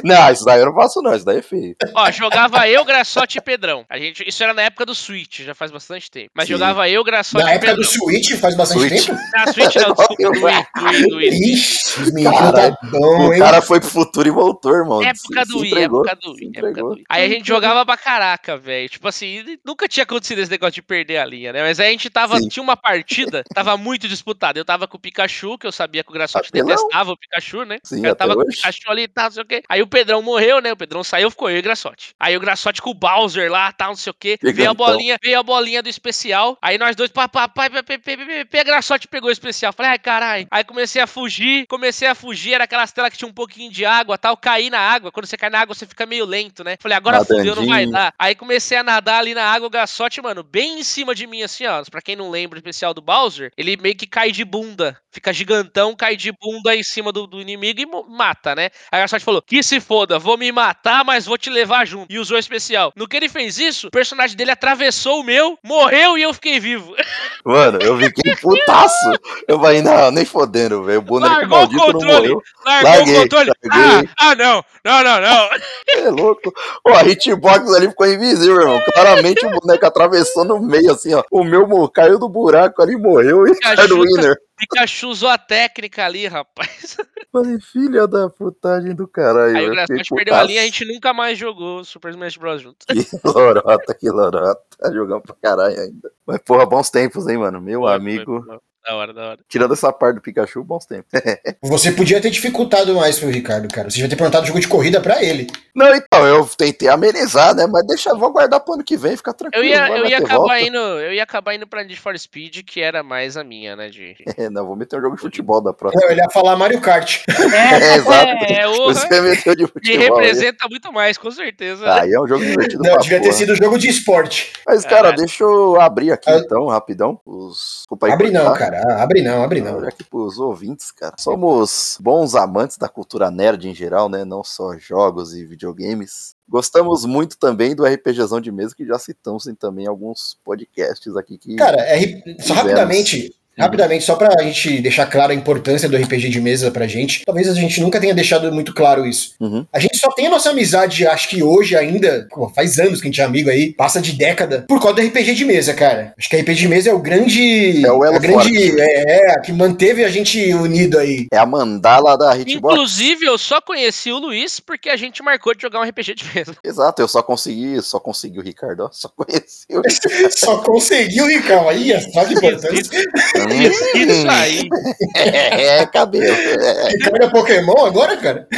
Não, isso daí eu não faço, não. Isso daí é feio. Ó, jogava eu, Grassotti e Pedrão. A gente, isso era na época do Switch, já faz bastante tempo. Mas Sim. jogava eu, Na e época Pedrão. do Switch, faz bastante Switch. tempo. Na Switch não, desculpa, do Wii, do. Ixi, os meninos Caralho, tá bom, O hein? cara foi pro futuro e voltou, irmão. Época Se- do Wii, época do Wii, época do Wii. Aí a gente jogava pra caraca, velho. Tipo assim, nunca tinha acontecido esse negócio de perder a linha, né? Mas aí a gente tava, Sim. tinha uma partida, tava muito disputada. Eu tava com o Pikachu, que eu sabia que o Apelão. detestava o Pikachu, né? Sim, eu tava com o hoje. Pikachu ali e tal, não sei o quê. Aí o Pedrão morreu, né? O Pedrão saiu, ficou eu e o Grassotti. Aí o Grassotti com o Bowser lá, tal, não sei o quê. Veio a Gigantão. bolinha, veio a bolinha do especial. Aí nós dois, papai, a Grassotti pegou o especial. Falei, ai, caralho. Aí comecei a fugir, comecei a fugir. Era aquelas telas que tinha um pouquinho de água, tal. Caí na água. Quando você cai na água, você fica meio lento, né? Falei, agora fudeu, não vai dar. Aí comecei a nadar ali na água, o Grassotti, mano, bem em cima de mim, assim, ó. Pra quem não lembra o especial do Bowser, ele meio que cai de bunda. Fica gigantão, cai de bunda em cima do, do inimigo e mata, né? Aí o Grassotti falou, que se foda, vou me matar, mas vou te levar junto. E usou o especial. No que ele fez isso, o personagem dele atravessou o meu, morreu e eu fiquei vivo. Mano, eu fiquei putaço. Eu falei, não, nem fodendo, velho. O boneco Largou o maldito não controle. morreu. Largou Larguei, o controle. Ah, larguei. ah, não, não, não, não. É louco. Ó, a hitbox ali ficou invisível, irmão. Claramente o boneco atravessou no meio, assim, ó. O meu caiu do buraco ali, morreu e caiu do winner. Pikachu usou a técnica ali, rapaz. Falei, filha da putagem do caralho. Aí o Grassotti perdeu a linha, a gente nunca mais jogou Super Smash Bros. junto. Que lorota, que lorota. Jogamos pra caralho ainda. Mas, porra, bons tempos, hein, mano? Meu Foi, amigo. foi, foi. Da hora, da hora. Tirando essa parte do Pikachu, bons tempos. Você podia ter dificultado mais pro Ricardo, cara. Você devia ter perguntado o jogo de corrida pra ele. Não, então, eu tentei amenizar, né? Mas deixa, vou guardar pro ano que vem, fica Eu tranquilo. ia, vai eu ia acabar volta. indo, eu ia acabar indo pra Need for Speed, que era mais a minha, né, de... É, não, vou meter um jogo de futebol da próxima. Não, ele ia falar Mario Kart. É, exato. É, o Você meteu de me futebol. aí. representa muito mais, com certeza. Aí é um jogo divertido Não, devia ter sido jogo de esporte. Mas, cara, É. deixa eu abrir aqui Ah. então, rapidão. Os... Desculpa aí Abre não, cortar. Cara. Ah, Abre não, abre não. Olha aqui pros ouvintes, cara. Somos bons amantes da cultura nerd em geral, né? Não só jogos e videogames. Gostamos muito também do RPGzão de mesa, que já citamos em também alguns podcasts aqui que. Cara, R- só rapidamente, rapidamente, só pra gente deixar clara a importância do RPG de mesa pra gente. Talvez a gente nunca tenha deixado muito claro isso. Uhum. A gente só tem a nossa amizade, acho que hoje ainda, pô, faz anos que a gente é amigo aí, passa de década, por causa do RPG de mesa, cara. Acho que RPG de mesa é o grande. É o elo a grande. forte. É, é, que manteve a gente unido aí. É a mandala da Hitbox. Inclusive, eu só conheci o Luiz porque a gente marcou de jogar um RPG de mesa. Exato, eu só consegui, só consegui o Ricardo, ó, só conheci o Só conseguiu, Ricardo. Aí, é só que importância. Isso aí. É, é cabelo. É, é Pokémon agora, cara?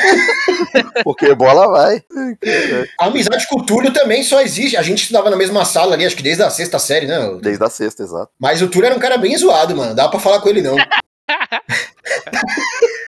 porque bola vai. A amizade com o Túlio também só existe. A gente estudava na mesma sala ali, acho que desde a sexta série, né? Desde a sexta, exato. Mas o Túlio era um cara bem zoado, mano. Dá pra falar com ele, não.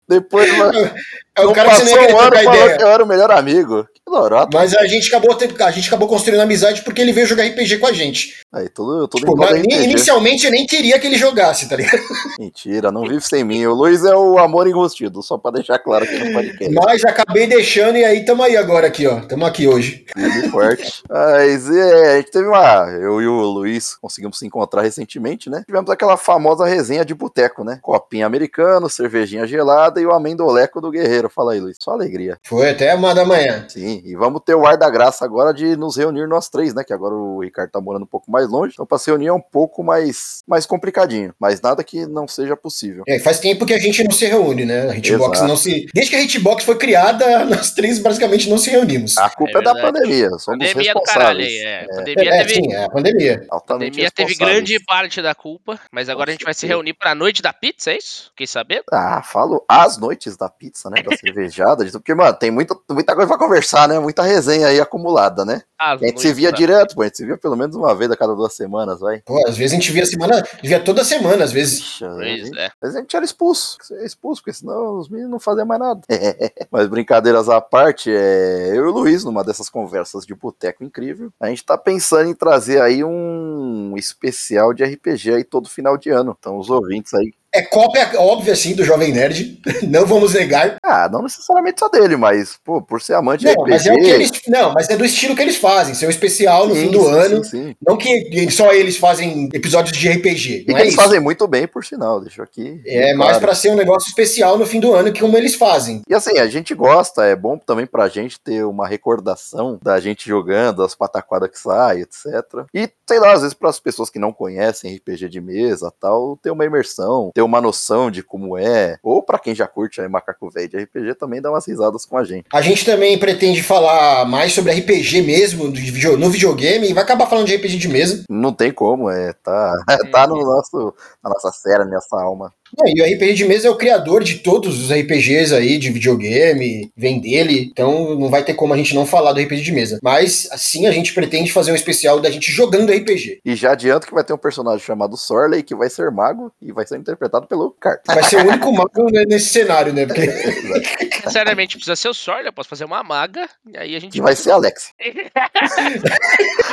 Depois, mano, É o não cara que você passou ia um trocar ideia. que eu era o melhor amigo. Que lorota. Mas a gente, acabou a gente acabou construindo amizade porque ele veio jogar RPG com a gente. Aí, tudo, tudo Tipo, na- inicialmente eu nem queria que ele jogasse, tá ligado? Mentira, não vive sem mim. O Luiz é o amor enrustido, só pra deixar claro aqui no podcast. Mas acabei deixando e aí tamo aí agora aqui, ó. Tamo aqui hoje. E forte. Mas é, a gente teve uma. Eu e o Luiz conseguimos se encontrar recentemente, né? Tivemos aquela famosa resenha de boteco, né? Copinha americano, cervejinha gelada e o amendoleco do guerreiro. Fala aí, Luiz. Só alegria. Foi até uma da manhã. Sim, e vamos ter o ar da graça agora de nos reunir nós três, né? Que agora o Ricardo tá morando um pouco mais longe. Então, pra se reunir é um pouco mais, mais complicadinho. Mas nada que não seja possível. É, faz tempo que a gente não se reúne, né? A Hitbox Exato. não se. Desde que a Hitbox foi criada, nós três basicamente não se reunimos. A culpa É é, da pandemia. Somos Pandemia do caralho responsáveis. aí, é. É, Pandemia É, teve, sim, é a pandemia. altamente pandemia teve responsáveis. grande parte da culpa, mas agora a gente vai se reunir pra noite da pizza, é isso? Fiquei sabendo? Ah, falo as noites da pizza, né? Da cervejada. de tudo, Porque, mano, tem muita, muita coisa pra conversar, né? Muita resenha aí acumulada, né? Ah, A gente se via direto, pô. A gente se via pelo menos uma vez a cada duas semanas, vai. Pô, às vezes a gente via semana, via toda semana, às vezes. Ixi, Pois gente- é. Às vezes a gente era expulso. É expulso, porque senão os meninos não faziam mais nada. Mas brincadeiras à parte, é... eu e o Luiz, numa dessas conversas de boteco incrível, a gente tá pensando em trazer aí um especial de RPG aí todo final de ano. Então, os ouvintes aí. É cópia óbvia, assim, do Jovem Nerd. Não vamos negar. Ah, não necessariamente só dele, mas, pô, por ser amante de Não, RPG. mas é o que eles. Não, mas é do estilo que eles fazem. Seu especial no Sim, fim do sim, ano. Sim, sim. Não que só eles fazem episódios de RPG. E é eles isso. fazem muito bem, por sinal, deixa aqui. É mais claro. pra ser um negócio especial no fim do ano, que como eles fazem. E assim, a gente gosta, é bom também pra gente ter uma recordação da gente jogando, as pataquadas que saem, etc. E, sei lá, às vezes para as pessoas que não conhecem RPG de mesa tal, ter uma imersão, ter uma noção de como é. Ou pra quem já curte aí Macaco Velho de RPG também dá umas risadas com a gente. A gente também pretende falar mais sobre RPG mesmo no videogame e vai acabar falando de RPG de mesa. Não tem como, é, tá, tá no nosso, na nossa série, nessa alma. É, e o RPG de mesa é o criador de todos os RPGs aí de videogame, vem dele, então não vai ter como a gente não falar do RPG de mesa. Mas assim a gente pretende fazer um especial da gente jogando RPG. E já adianto que vai ter um personagem chamado Sorley que vai ser mago e vai ser interpretado pelo Kart. Vai ser o único mago né, nesse cenário, né? Porque Sinceramente, precisa ser o Sorle, eu posso fazer uma maga, e aí a gente Que vai ser Alex.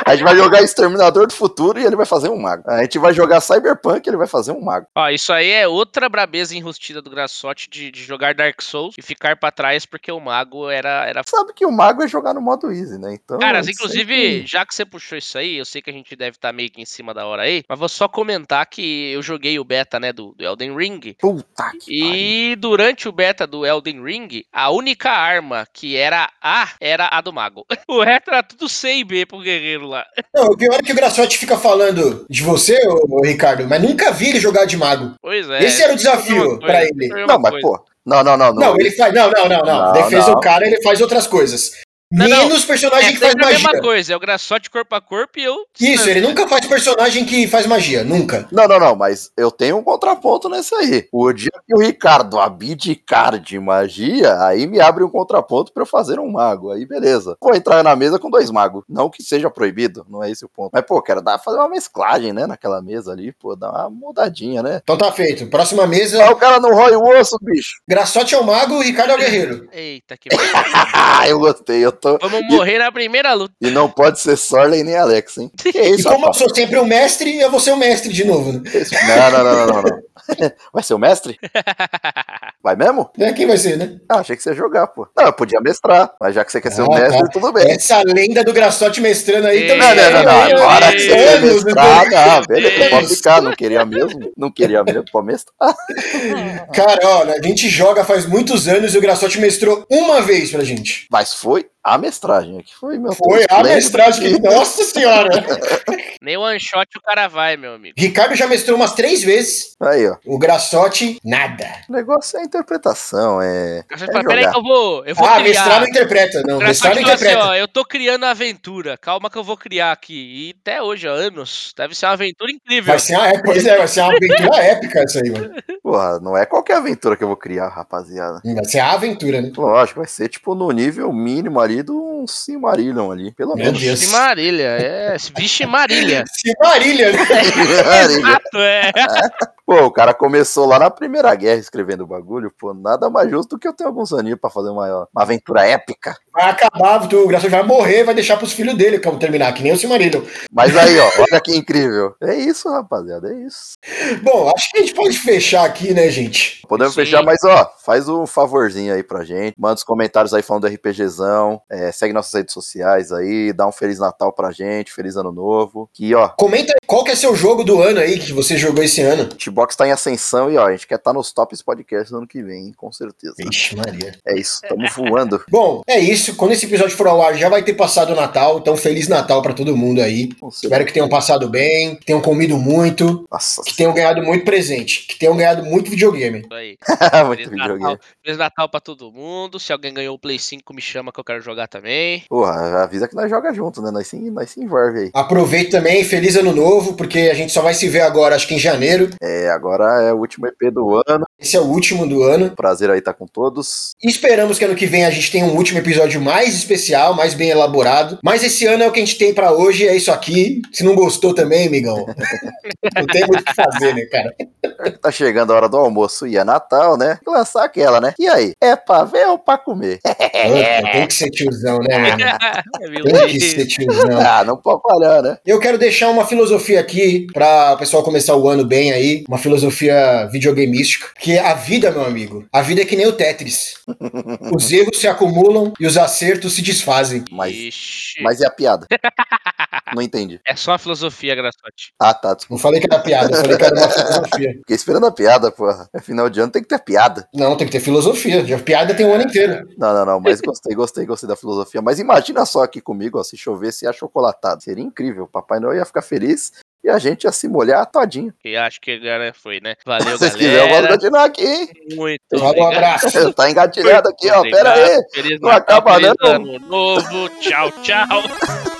A gente vai jogar Exterminador do Futuro e ele vai fazer um mago. A gente vai jogar Cyberpunk e ele vai fazer um mago. Ó, isso aí é outra brabeza enrustida do Graçote de, de jogar Dark Souls e ficar pra trás porque o mago era. era... Sabe que o mago é jogar no modo easy, né? Então. Caras, isso inclusive, aí- já que você puxou isso aí, eu sei que a gente deve estar meio que em cima da hora aí, mas vou só comentar que eu joguei o beta, né, do, do Elden Ring. Puta que pariu. E durante o beta do Elden Ring, a única arma que era A era a do mago. O resto era tudo C e B pro guerreiro lá. não, o pior é que o Graçote fica falando de você, ô, ô, Ricardo, mas nunca vi ele jogar de mago. Pois é. Esse era o desafio coisa, pra ele. Não, mas coisa. pô. Não, não, não. Não, ele faz. Não, não, não, não. Não, Defesa não. o cara, ele faz outras coisas. Não, não. Menos personagem É que faz sempre a magia. mesma coisa, é o Graçote corpo a corpo e eu. Isso, ele nunca faz personagem que faz magia, nunca. Não, não, não, mas eu tenho um contraponto nesse aí. O dia que o Ricardo abdicar de magia, aí me abre um contraponto pra eu fazer um mago. Aí beleza. Vou entrar na mesa com dois magos. Não que seja proibido, não é esse o ponto. Mas, pô, quero dar, fazer uma mesclagem, né, naquela mesa ali, pô, dar uma mudadinha, né? Então tá feito. Próxima mesa, o cara não rói o osso, bicho. Graçote é o mago, o Ricardo é o guerreiro. Eita, que. Eu gostei, eu tô. Vamos morrer na primeira luta. E não pode ser Sorley nem Alex, hein? Que E isso, como eu rapaz? sou sempre o mestre, eu vou ser o mestre de novo, né? Não, não, não, não, não, não. Vai ser o mestre? Vai mesmo? É, Quem vai ser, né? Ah, achei que você ia jogar, pô. Não, eu podia mestrar, mas já que você quer ser o Ah, mestre, tá. tudo bem. Essa lenda do Graçote mestrando aí também. Não, não, não, não. é, Agora que você quer né? mestrar, não, beleza, Deus. pode ficar, não queria mesmo. Não queria mesmo, pode mestrar. Cara, olha, a gente joga faz muitos anos e o Graçote mestrou uma vez pra gente. Mas foi a mestragem aqui, foi meu. Foi a mestragem que. Nossa senhora! Nem one shot o cara vai, meu amigo. Ricardo já mestrou umas três vezes. Aí, ó. O Graçote, nada. O negócio é a interpretação, é. É peraí que eu vou. Eu vou Ah, criar. mestrar não interpreta. Não, O mestrar Graçote não assim, interpreta. ó, eu tô criando aventura. Calma que eu vou criar aqui. E até hoje, há anos. Deve ser uma aventura incrível. Vai ser uma, é, pois é, vai ser uma aventura épica isso aí, mano. Porra, não é qualquer aventura que eu vou criar, rapaziada. Vai ser a aventura, né? Lógico, vai ser tipo no nível mínimo ali do Silmarillion ali, pelo Meu menos. Deus. Vixe Marília, é. Vixe Marília. Se Marília, né? Exato, é. Pô, o cara começou lá na Primeira Guerra escrevendo o bagulho, pô, nada mais justo do que eu ter alguns aninhos pra fazer uma, uma aventura épica. Vai acabar, o Graçote vai morrer, vai deixar pros filhos dele quando terminar, que nem o Silmarillion. Mas aí, ó, olha que incrível. É isso, rapaziada, é isso. Bom, acho que a gente pode fechar aqui, né, gente? Podemos Sim. fechar, mas ó, faz um favorzinho aí pra gente. Manda os comentários aí falando do RPGzão. é, segue nossas redes sociais aí. Dá um Feliz Natal pra gente. Feliz Ano Novo. Que ó, Comenta aí qual que é seu jogo do ano aí que você jogou esse ano. o Xbox tá em ascensão e ó, a gente quer estar nos tops podcasts no ano que vem, hein, com certeza. Vixe, Maria. É isso, tamo voando. Bom, é isso. Quando esse episódio for ao ar, já vai ter passado o Natal. Então, Feliz Natal pra todo mundo aí. Espero que tenham passado bem, que tenham comido muito, Nossa, que tenham ganhado muito presente, que tenham ganhado muito videogame. Isso aí. muito Feliz videogame. Natal, Feliz Natal pra todo mundo. Se alguém ganhou o Play 5, me chama que eu quero jogar também. Porra, avisa que nós joga junto, né? Nós se, nós se envolve aí. Aproveite também, feliz ano novo, porque a gente só vai se ver agora, acho que em janeiro. É, agora é o último EP do ano. Esse é o último do ano. Prazer aí estar com todos. E Esperamos que ano que vem a gente tenha um último episódio mais especial, mais bem elaborado. Mas esse ano é o que a gente tem pra hoje, é isso aqui. Se não gostou também, amigão, não tem muito o que fazer, né, cara? Tá chegando a hora do almoço e é Natal, né? Lançar aquela, né? E aí? É pra ver ou pra comer? Puta, tem que ser tiozão, né, mano? Meu Tem que ser tiozão. Ah, não pode falhar, né? Eu quero deixar uma filosofia aqui para o pessoal começar o ano bem aí, uma filosofia videogameística, que é a vida, meu amigo. A vida é que nem o Tetris. Os erros se acumulam e os acertos se desfazem. Mas, Ixi. mas e a piada? Não entendi. É só a filosofia, Graçote. Ah, tá. Desculpa. Não falei que era piada, eu falei que era uma filosofia. Fiquei esperando a piada, porra. É final de ano, tem que ter piada. Não, tem que ter filosofia. Já piada tem o ano inteiro. Não, não, não. Mas gostei, gostei, gostei da filosofia. Mas imagina só aqui comigo, ó, se chovesse e achocolatado. Seria incrível. Papai Noel ia ficar feliz e a gente ia se molhar todinho. Que acho que agora foi, né? Valeu, Se vocês quiserem, eu posso galera. continuar aqui, hein? Muito um abraço. tá engatilhado aqui, ó. Pera Obrigado. aí. Feliz Não Natal, acaba, feliz não. ano novo. Tchau, tchau.